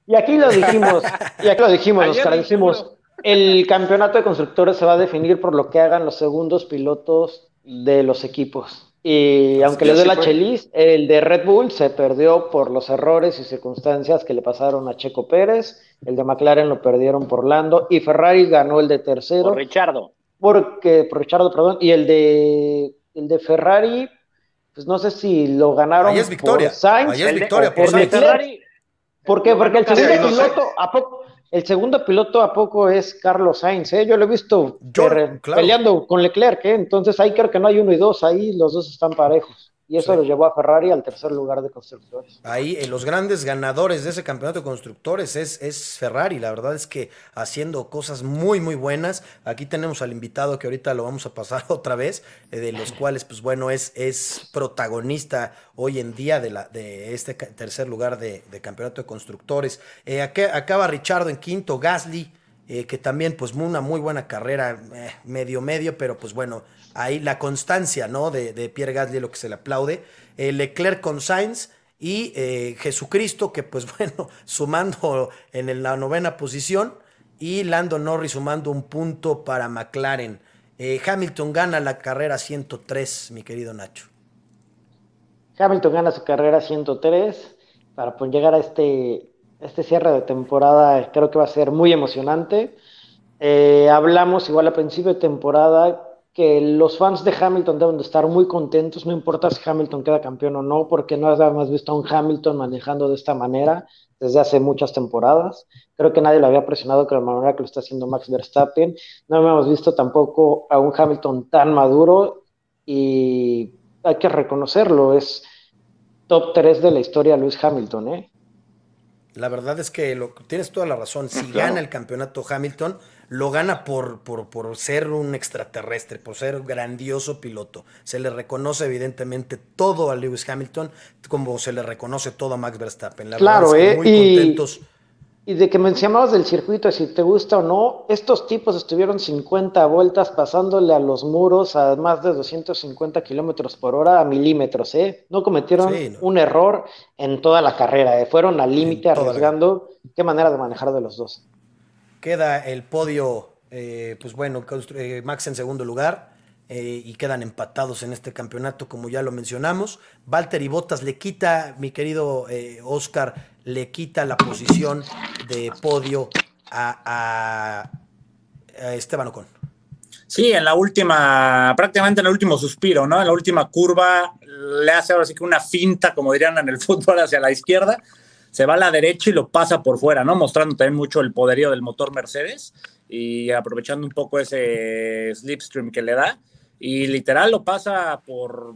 Y aquí lo dijimos, y aquí lo dijimos, Oscar, dijimos, el campeonato de constructores se va a definir por lo que hagan los segundos pilotos de los equipos. Y aunque le doy la chelis, el de Red Bull se perdió por los errores y circunstancias que le pasaron a Checo Pérez, el de McLaren lo perdieron por Lando y Ferrari ganó el de tercero. Por Richardo. Porque, por Richardo, perdón, y el de, el de Ferrari, pues no sé si lo ganaron Ahí es victoria. por Sainz. Ahí es victoria por Sainz. Ferrari, ¿Por qué? Porque el segundo piloto, ¿a poco? El segundo piloto a poco es Carlos Sainz, ¿eh? yo lo he visto peleando con Leclerc, ¿eh? entonces ahí creo que no hay uno y dos, ahí los dos están parejos. Y eso lo llevó a Ferrari al tercer lugar de constructores. Ahí, en los grandes ganadores de ese campeonato de constructores es, es Ferrari. La verdad es que haciendo cosas muy, muy buenas. Aquí tenemos al invitado que ahorita lo vamos a pasar otra vez, eh, de los cuales, pues bueno, es, es protagonista hoy en día de, la, de este tercer lugar de, campeonato de constructores. Eh, acaba Richardo en quinto, Gasly. Eh, que también pues una muy buena carrera, medio medio, pero pues bueno, ahí la constancia, ¿no? De, Pierre Gasly, lo que se le aplaude. Eh, Leclerc con Sainz y eh, Jesucristo, que pues bueno, sumando en la novena posición. Y Lando Norris sumando un punto para McLaren. Eh, Hamilton gana la carrera 103, mi querido Nacho. Hamilton gana su carrera 103 para pues, llegar a este, este cierre de temporada. Creo que va a ser muy emocionante. hablamos igual a principio de temporada que los fans de Hamilton deben de estar muy contentos, no importa si Hamilton queda campeón o no, porque no habíamos visto a un Hamilton manejando de esta manera desde hace muchas temporadas. Creo que nadie lo había presionado de la manera que lo está haciendo Max Verstappen. No habíamos visto tampoco a un Hamilton tan maduro y hay que reconocerlo, es top 3 de la historia Luis Hamilton, ¿eh? La verdad es que lo, tienes toda la razón. Si gana el campeonato Hamilton, lo gana por, por, ser un extraterrestre, por ser grandioso piloto. Se le reconoce evidentemente todo a Lewis Hamilton, como se le reconoce todo a Max Verstappen. La claro, eh, muy y, contentos. Y de que mencionabas del circuito, si te gusta o no, estos tipos estuvieron 50 vueltas pasándole a los muros a más de 250 kilómetros por hora a milímetros, ¿eh? No cometieron un error en toda la carrera, ¿eh? fueron al límite arriesgando. Qué manera de manejar de los dos. Queda el podio, eh, pues bueno, eh, Max en segundo lugar eh, y quedan empatados en este campeonato, como ya lo mencionamos. Walter y Bottas le quita, mi querido Oscar, le quita la posición de podio a, Esteban Ocon. Sí, en la última, prácticamente en el último suspiro, ¿no? En la última curva le hace ahora sí que una finta, como dirían en el fútbol, hacia la izquierda se va a la derecha y lo pasa por fuera, ¿no? Mostrando también mucho el poderío del motor Mercedes y aprovechando un poco ese slipstream que le da. Y literal lo pasa por,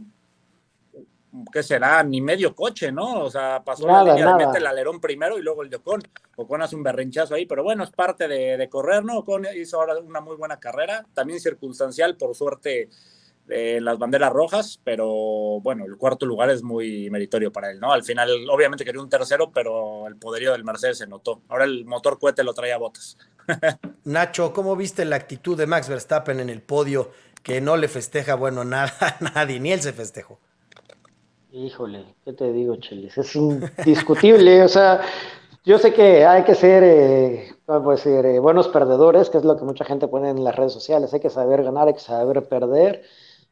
¿qué será? Ni medio coche, ¿no? O sea, pasó la línea mete el alerón primero y luego el de Ocon. Ocon hace un berrinchazo ahí, pero bueno, es parte de, de correr, ¿no? Ocon hizo ahora una muy buena carrera, también circunstancial, por suerte en las banderas rojas, pero bueno, el cuarto lugar es muy meritorio para él, ¿no? Al final, obviamente quería un tercero, pero el poderío del Mercedes se notó. Ahora el motor cohete lo traía a botas. Nacho, ¿cómo viste la actitud de Max Verstappen en el podio que no le festeja, bueno, nada a nadie, ni él se festejó? Híjole, ¿qué te digo, Chelis? Es indiscutible, o sea, yo sé que hay que ser, eh, decir, eh, buenos perdedores, que es lo que mucha gente pone en las redes sociales, hay que saber ganar, hay que saber perder,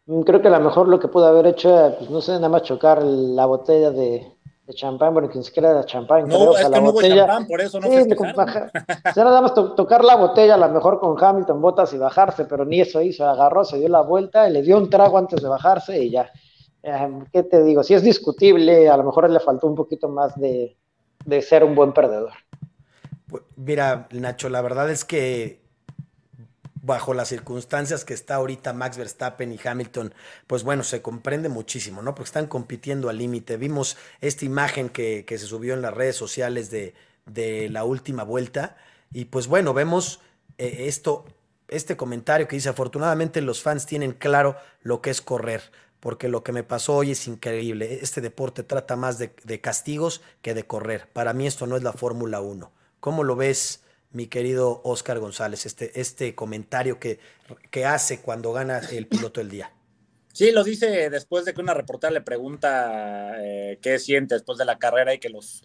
Mm, creo que a lo mejor lo que pudo haber hecho, pues no sé, nada más chocar la botella de, de champán, bueno, que ni siquiera era champán. No, es que no hubo champán, por eso no sí, Se nada más tocar la botella, a lo mejor con Hamilton botas y bajarse, pero ni eso hizo, agarró, se dio la vuelta y le dio un trago antes de bajarse y ya. Eh, ¿Qué te digo? Si es discutible, a lo mejor le faltó un poquito más de, de ser un buen perdedor. Pues, mira, Nacho, la verdad es que bajo las circunstancias que está ahorita Max Verstappen y Hamilton, pues bueno, se comprende muchísimo, ¿no? Porque están compitiendo al límite. Vimos esta imagen que, se subió en las redes sociales de, la última vuelta y pues bueno, vemos eh, esto, este comentario que dice, afortunadamente los fans tienen claro lo que es correr, porque lo que me pasó hoy es increíble. Este deporte trata más de, de castigos que de correr. Para mí esto no es la Fórmula 1. ¿Cómo lo ves? Mi querido Oscar González, este, este comentario que, que hace cuando gana el piloto del día. Sí, lo dice después de que una reportera le pregunta eh, qué siente después de la carrera y que los,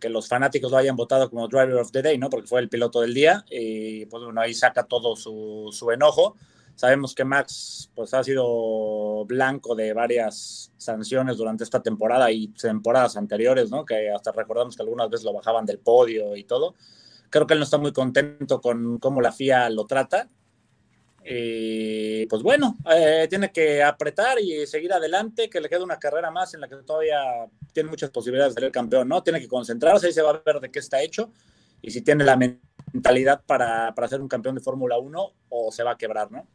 que los fanáticos lo hayan votado como Driver of the Day, ¿no? Porque fue el piloto del día y pues bueno, ahí saca todo su, su enojo. Sabemos que Max pues ha sido blanco de varias sanciones durante esta temporada y temporadas anteriores, ¿no? Que hasta recordamos que algunas veces lo bajaban del podio y todo. Creo que él no está muy contento con cómo la FIA lo trata. Y pues bueno, eh, tiene que apretar y seguir adelante, que le queda una carrera más en la que todavía tiene muchas posibilidades de ser campeón, ¿no? Tiene que concentrarse y se va a ver de qué está hecho y si tiene la mentalidad para, para ser un campeón de Fórmula 1 o se va a quebrar, ¿no?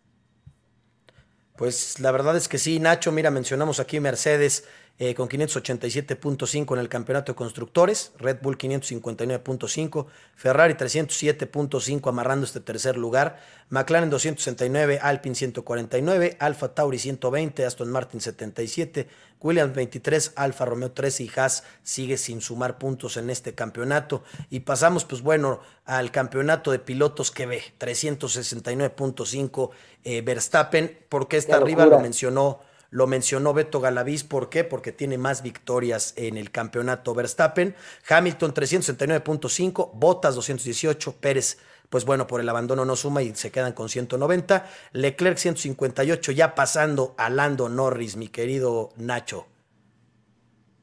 Pues la verdad es que sí, Nacho, mira, mencionamos aquí Mercedes eh, con 587.5 en el campeonato de constructores, Red Bull 559.5, Ferrari 307.5 amarrando este tercer lugar, McLaren 269, Alpine 149, Alfa Tauri 120, Aston Martin 77, Williams 23, Alfa Romeo 13 y Haas sigue sin sumar puntos en este campeonato. Y pasamos, pues bueno, al campeonato de pilotos que ve, 369.5 eh, Verstappen, porque está arriba lo mencionó lo mencionó Beto Galaviz, ¿por qué? Porque tiene más victorias en el campeonato Verstappen. Hamilton 369.5, Bottas 218, Pérez, pues bueno, por el abandono no suma y se quedan con 190. Leclerc 158, ya pasando a Lando Norris, mi querido Nacho.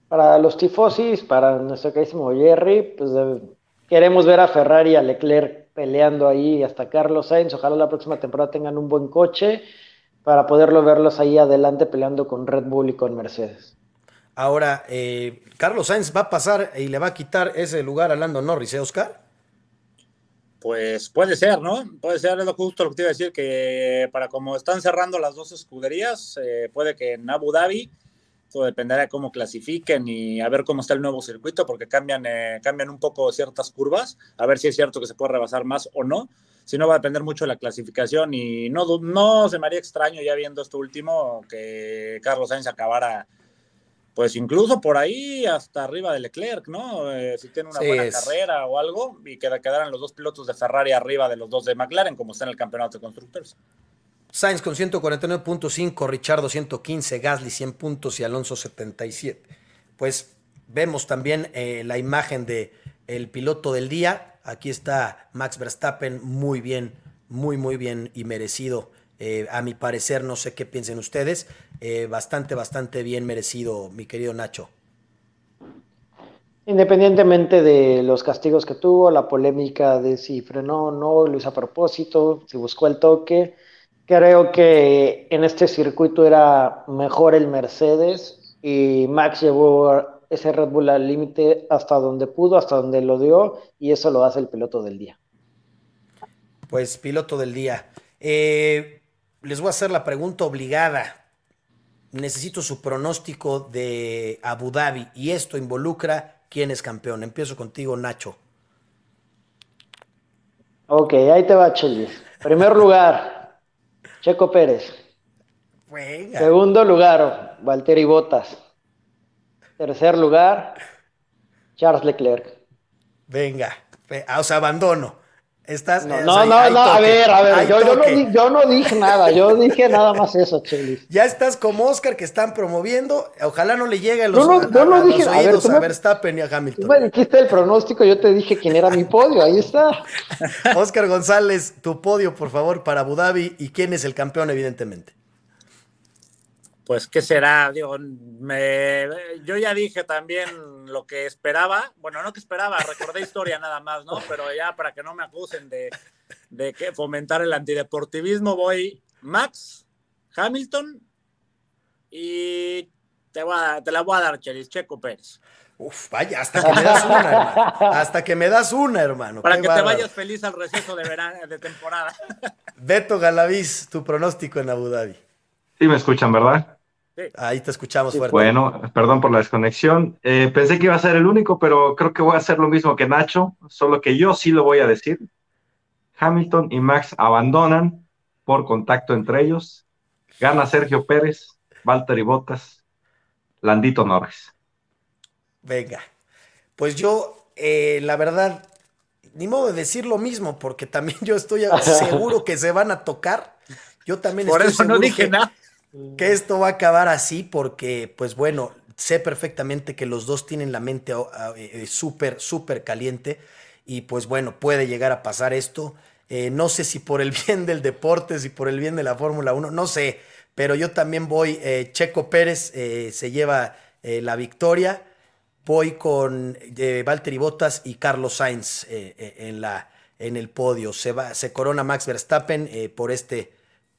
Para los tifosis, para nuestro queridísimo Jerry, pues eh, queremos ver a Ferrari y a Leclerc peleando ahí hasta Carlos Sainz. Ojalá la próxima temporada tengan un buen coche para poderlo verlos ahí adelante peleando con Red Bull y con Mercedes. Ahora, eh, Carlos Sainz va a pasar y le va a quitar ese lugar a Lando Norris, ¿eh, Oscar? Pues puede ser, ¿no? Puede ser, es lo justo lo que te iba a decir, que para como están cerrando las dos escuderías, eh, puede que en Abu Dhabi, todo dependerá de cómo clasifiquen y a ver cómo está el nuevo circuito, porque cambian, eh, cambian un poco ciertas curvas, a ver si es cierto que se puede rebasar más o no si no va a depender mucho de la clasificación y no, no se me haría extraño ya viendo esto último que Carlos Sainz acabara pues incluso por ahí hasta arriba de Leclerc, ¿no? Eh, si tiene una buena carrera o algo y que quedaran los dos pilotos de Ferrari arriba de los dos de McLaren como está en el campeonato de constructores. Sainz con 149.5, Richardo 115, Gasly 100 puntos y Alonso 77. Pues vemos también eh, la imagen de el piloto del día, Aquí está Max Verstappen muy bien, muy, muy bien y merecido. Eh, a mi parecer, no sé qué piensen ustedes, eh, bastante, bastante bien merecido, mi querido Nacho. Independientemente de los castigos que tuvo, la polémica de si frenó o no, lo a propósito, si buscó el toque, creo que en este circuito era mejor el Mercedes y Max llevó ese Red Bull al límite hasta donde pudo, hasta donde lo dio, y eso lo hace el piloto del día. Pues piloto del día. Eh, les voy a hacer la pregunta obligada. Necesito su pronóstico de Abu Dhabi y esto involucra quién es campeón. Empiezo contigo, Nacho. Ok, ahí te va, Chelis. Primer lugar, Checo Pérez. Segundo lugar, Valtteri Bottas. Tercer lugar, Charles Leclerc. Venga, o sea, abandono. Estás, no, no, no, a ver, a ver, yo, no, dije nada, yo dije nada más eso, Chelis. Ya estás como Oscar que están promoviendo, ojalá no le llegue a los, no, no, no dije, a, oídos a, Verstappen y a Hamilton. Tú me dijiste el pronóstico, yo te dije quién era mi podio, ahí está. Oscar González, tu podio, por favor, para Abu Dhabi y quién es el campeón, evidentemente pues, ¿qué será? Digo, me, yo ya dije también lo que esperaba. Bueno, no que esperaba, recordé historia nada más, ¿no? Pero ya para que no me acusen de, de que fomentar el antideportivismo, voy Max, Hamilton y te, voy a, te la voy a dar, Chelis, Checo Pérez. Uf, vaya, hasta que me das una, hermano. Hasta que me das una, hermano. Para Qué que bárbaro. te vayas feliz al receso de verano, de temporada. Beto Galaviz, tu pronóstico en Abu Dhabi. Sí, me escuchan, ¿verdad? Ahí te escuchamos fuerte. Bueno, perdón por la desconexión. Eh, pensé que iba a ser el único, pero creo que voy a hacer lo mismo que Nacho, solo que yo sí lo voy a decir. Hamilton y Max abandonan por contacto entre ellos. Gana Sergio Pérez, Valtteri Bottas, Landito Norris. Venga. Pues yo, eh, la verdad, ni modo de decir lo mismo, porque también yo estoy seguro que se van a tocar. Yo también Por estoy eso no seguro dije que, nada. Que esto va a acabar así, porque, pues bueno, sé perfectamente que los dos tienen la mente oh, ah, eh, eh, súper, súper caliente. Y pues bueno, puede llegar a pasar esto. Eh, no sé si por el bien del deporte, si por el bien de la Fórmula 1, no sé. Pero yo también voy, Checo Pérez se lleva la victoria. Voy con Valtteri Bottas y Carlos Sainz en, la, en el podio. Se, va, se corona Max Verstappen por este,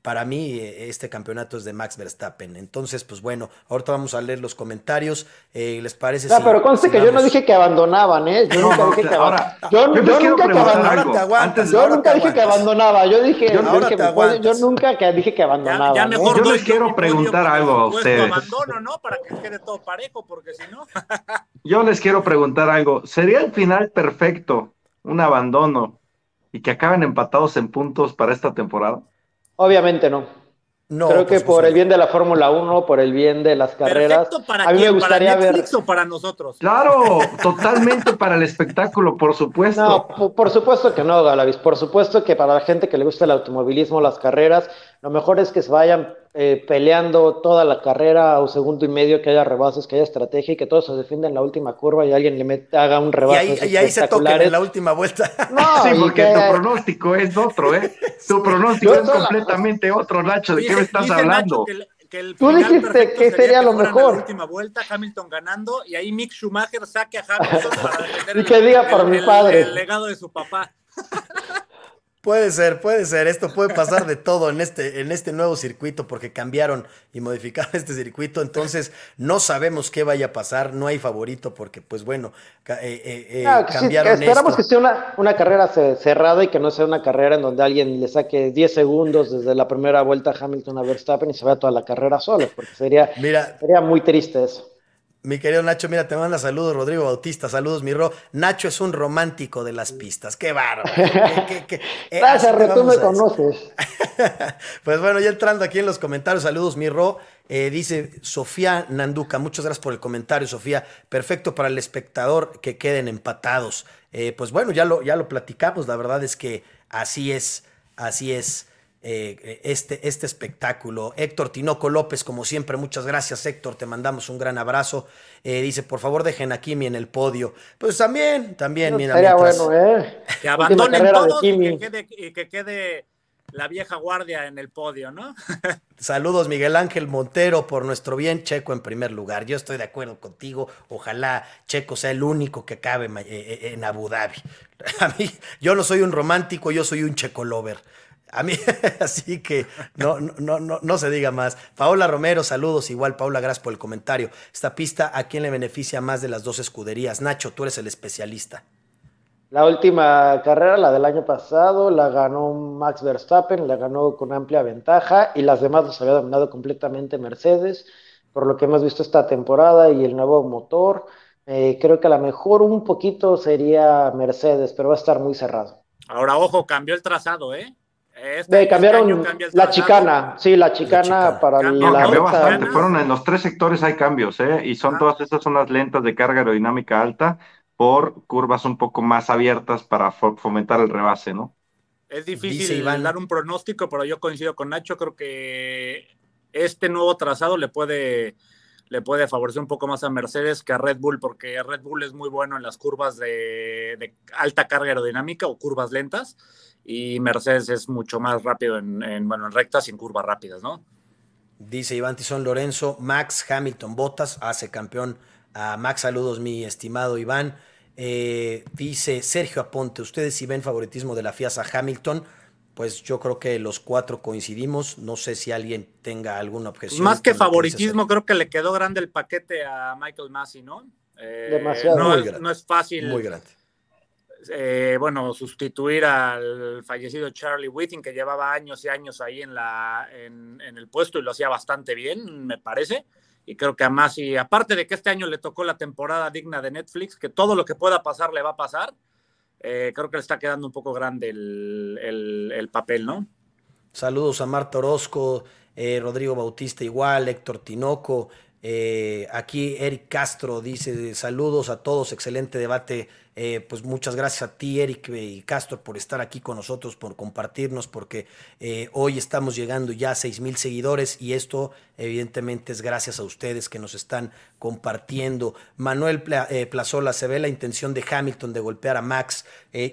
para mí, eh, este campeonato es de Max Verstappen. Entonces, pues bueno, ahorita vamos a leer los comentarios. Eh, ¿Les parece? No, si- pero conste si que yo no dije que abandonaban, ¿eh? Yo nunca dije que abandonaban. Yo, nunca que abandonaban. Yo nunca dije que abandonaba. Yo dije, yo, Ahora dije, te pues, aguantas. yo nunca que dije que Ya, ya ¿eh? Yo les quiero preguntar algo a ustedes. abandono, ¿no? Para que quede todo parejo, porque si no. Yo les quiero preguntar algo. ¿Sería el final perfecto un abandono y que acaben empatados en puntos para esta temporada? Obviamente no. No, Creo que por el bien de la Fórmula 1, por el bien de las carreras, Perfecto para a mí me quién, gustaría para ver. Netflix o para nosotros. Claro, totalmente para el espectáculo, por supuesto. No, por, por supuesto que no, Galavis. Por supuesto que para la gente que le gusta el automovilismo, las carreras, lo mejor es que se vayan eh, peleando toda la carrera o segundo y medio, que haya rebases, que haya estrategia y que todos se defiendan en la última curva y alguien le meta, haga un Y rebase. ahí, y ahí se toquen en la última vuelta. No, Sí, y porque que- tu pronóstico es otro, ¿eh? Tu pronóstico es completamente otro, Nacho. ¿De qué me estás hablando? Nacho que el- que el Tú dijiste que sería lo mejor. La última vuelta, Hamilton ganando, y ahí Mick Schumacher saque a Hamilton para defender Y que diga por mi padre. el legado de su papá. Puede ser, puede ser. Esto puede pasar de todo en este, en este nuevo circuito porque cambiaron y modificaron este circuito. Entonces, no sabemos qué vaya a pasar. No hay favorito porque, pues bueno, eh, eh, eh, No, sí, cambiaron que esperamos esto. que sea una, una carrera ce- cerrada y que no sea una carrera en donde alguien le saque 10 segundos desde la primera vuelta a Hamilton a Verstappen y se vaya toda la carrera solo, porque sería, Mira, sería muy triste eso. Mi querido Nacho, mira, te manda saludos, Rodrigo Bautista. Saludos, mi Ro. Nacho es un romántico de las pistas. Qué bárbaro. Qué- qué- qué- eh, Gracias, tú me conoces. Pues bueno, ya entrando aquí en los comentarios, saludos, Mirro. Eh, dice Sofía Nanduca, muchas gracias por el comentario, Sofía. Perfecto para el espectador que queden empatados. Eh, pues bueno, ya lo, ya lo platicamos, la verdad es que así es, así es eh, este, este espectáculo. Héctor Tinoco López, como siempre, muchas gracias, Héctor, te mandamos un gran abrazo. Eh, dice, por favor, dejen a Kimi en el podio. Pues también, también, mira, Sería mientras- bueno, ¿eh? Que abandonen todos y que, quede, y que quede la vieja guardia en el podio, ¿no? Saludos Miguel Ángel Montero por nuestro bien, Checo en primer lugar. Yo estoy de acuerdo contigo. Ojalá Checo sea el único que acabe eh, eh, en Abu Dhabi. A mí, yo no soy un romántico, yo soy un Checo lover. A mí, así que no, no, no, no, no se diga más. Paola Romero, saludos. Igual, Paola, gracias por el comentario. Esta pista, ¿a quién le beneficia más de las dos escuderías? Nacho, tú eres el especialista. La última carrera, la del año pasado, la ganó Max Verstappen, la ganó con amplia ventaja y las demás los había dominado completamente Mercedes, por lo que hemos visto esta temporada y el nuevo motor. eh, creo que a lo mejor un poquito sería Mercedes, pero va a estar muy cerrado. Ahora, ojo, cambió el trazado, ¿eh? Este- De, este cambiaron la chicana, sí, la chicana, chicana. para Cambió, la No, cambió bastante. Fueron en los tres sectores hay cambios, ¿eh? Y son Ah. todas estas unas lentas de carga aerodinámica alta por curvas un poco más abiertas para fo- fomentar el rebase, ¿no? Es Dice difícil Iván. dar un pronóstico, pero yo coincido con Nacho. Creo que este nuevo trazado le puede, le puede favorecer un poco más a Mercedes que a Red Bull, porque Red Bull es muy bueno en las curvas de, de alta carga aerodinámica o curvas lentas, y Mercedes es mucho más rápido en, en, bueno, en rectas y en curvas rápidas, ¿no? Dice Iván Tizón Lorenzo, Max Hamilton Bottas hace campeón a Max, saludos, mi estimado Iván. Eh, dice Sergio Aponte, ustedes si ven favoritismo de la FIAS a Hamilton, pues yo creo que los cuatro coincidimos. No sé si alguien tenga alguna objeción. Más que favoritismo, creo que le quedó grande el paquete a Michael Massey, ¿no? Eh, Demasiado. No, no, es fácil. Muy grande. Eh, bueno, sustituir al fallecido Charlie Whiting, que llevaba años y años ahí en, la, en, el puesto y lo hacía bastante bien, me parece. Y creo que a Masi, aparte de que este año le tocó la temporada digna de Netflix, que todo lo que pueda pasar le va a pasar, eh, creo que le está quedando un poco grande el, papel, ¿no? Saludos a Marta Orozco, eh, Rodrigo Bautista igual, Héctor Tinoco. aquí Eric Castro dice saludos a todos, excelente debate eh, pues muchas gracias a ti, Eric y Castro, por estar aquí con nosotros, por compartirnos, porque eh, hoy estamos llegando ya a 6 mil seguidores y esto evidentemente es gracias a ustedes que nos están compartiendo. Manuel eh, Plazola, se ve la intención de Hamilton de golpear a Max.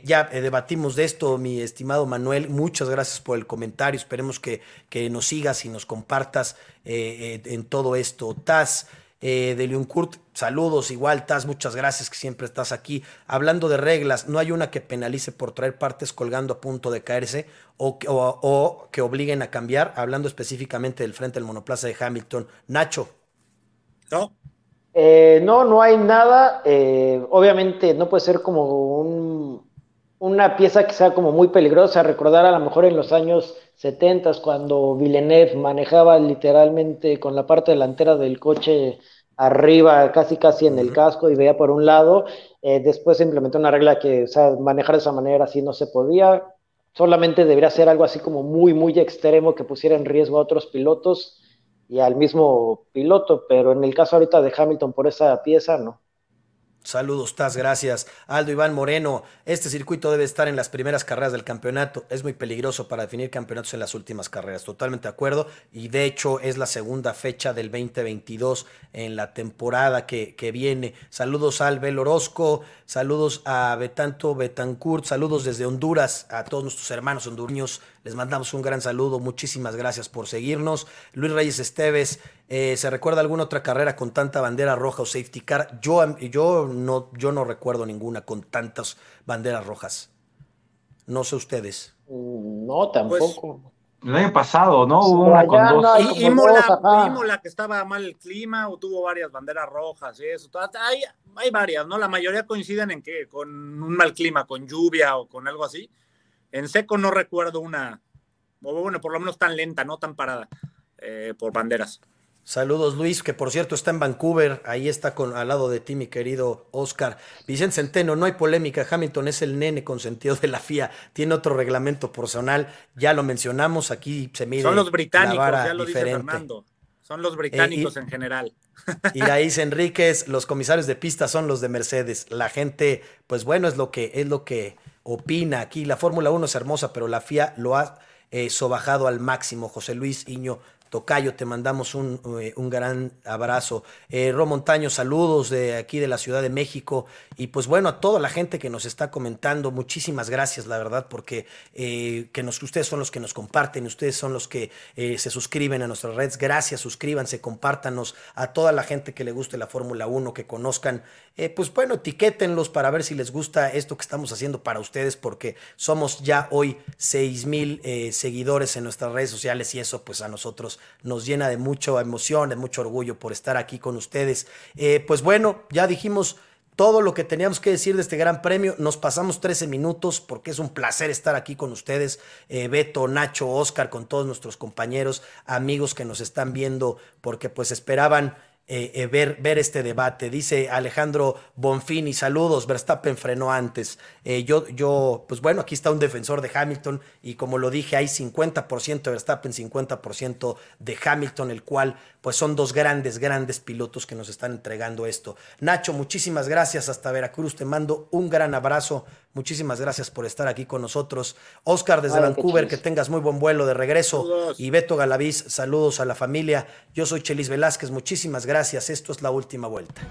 ya debatimos de esto, mi estimado Manuel. Muchas gracias por el comentario. Esperemos que, que nos sigas y nos compartas en todo esto. Taz. Eh, de Leon Kurt, saludos, igual, Taz, muchas gracias que siempre estás aquí. Hablando de reglas, no hay una que penalice por traer partes colgando a punto de caerse o, o, que obliguen a cambiar, hablando específicamente del frente del monoplaza de Hamilton. Nacho. No. Eh, no, no hay nada. Eh, obviamente no puede ser como un, una pieza que sea como muy peligrosa. Recordar a lo mejor en los años 70 cuando Villeneuve manejaba literalmente con la parte delantera del coche arriba, casi casi en el casco y veía por un lado. Eh, después se implementó una regla que, o sea, manejar de esa manera así no se podía. Solamente debería ser algo así como muy, muy extremo que pusiera en riesgo a otros pilotos y al mismo piloto, pero en el caso ahorita de Hamilton por esa pieza, no. Saludos, Taz, gracias. Aldo Iván Moreno, este circuito debe estar en las primeras carreras del campeonato. Es muy peligroso para definir campeonatos en las últimas carreras. Totalmente de acuerdo. Y de hecho es la segunda fecha del 2022 en la temporada que, que viene. Saludos al Bel Orozco, saludos a Betanto Betancourt, saludos desde Honduras a todos nuestros hermanos hondureños les mandamos un gran saludo, muchísimas gracias por seguirnos. Luis Reyes Esteves, eh, ¿se recuerda alguna otra carrera con tanta bandera roja o safety car? Yo, yo, no, yo no recuerdo ninguna con tantas banderas rojas. No sé ustedes. Mm, no, tampoco. Pues, el año pasado, ¿no? Hubo una con dos. y, Imola, que estaba mal el clima, o tuvo varias banderas rojas y eso. Hay, hay varias, ¿no? La mayoría coinciden en que con un mal clima, con lluvia o con algo así. En seco no recuerdo una, o bueno, por lo menos tan lenta, no tan parada eh, por banderas. Saludos Luis, que por cierto está en Vancouver, ahí está con, al lado de ti mi querido Oscar. Vicente Centeno, no hay polémica, Hamilton es el nene consentido de la FIA, tiene otro reglamento personal, ya lo mencionamos, aquí se mide Son los británicos, ya lo dice Fernando. Son los británicos eh, en general. Y ahí dice Enríquez, los comisarios de pista son los de Mercedes. La gente, pues bueno, es lo que, es lo que opina aquí. La Fórmula 1 es hermosa, pero la FIA lo ha eh, sobajado al máximo. José Luis Iño Tocayo, te mandamos un, eh, un gran abrazo. Eh, Montaño, saludos de aquí de la Ciudad de México. Y pues bueno, a toda la gente que nos está comentando, muchísimas gracias, la verdad, porque eh, que nos, ustedes son los que nos comparten, ustedes son los que se suscriben a nuestras redes. Gracias, suscríbanse, compártanos a toda la gente que le guste la Fórmula 1, que conozcan, pues bueno, etiquétenlos para ver si les gusta esto que estamos haciendo para ustedes, porque somos ya hoy 6 mil seguidores en nuestras redes sociales y eso pues a nosotros nos llena de mucha emoción, de mucho orgullo por estar aquí con ustedes. Eh, pues bueno, ya dijimos todo lo que teníamos que decir de este gran premio. Nos pasamos 13 minutos porque es un placer estar aquí con ustedes. Eh, Beto, Nacho, Oscar, con todos nuestros compañeros, amigos que nos están viendo porque pues esperaban eh, eh, ver, ver este debate. Dice Alejandro Bonfini, saludos, Verstappen frenó antes. Eh, yo, yo, pues bueno, aquí está un defensor de Hamilton y como lo dije, hay 50% de Verstappen, 50% de Hamilton, el cual pues son dos grandes, grandes pilotos que nos están entregando esto. Nacho, muchísimas gracias hasta Veracruz, te mando un gran abrazo, muchísimas gracias por estar aquí con nosotros. Oscar desde Vancouver, que tengas muy buen vuelo de regreso. Y Beto Galaviz, saludos a la familia. Yo soy Chelis Velázquez, muchísimas gracias, esto es la última vuelta.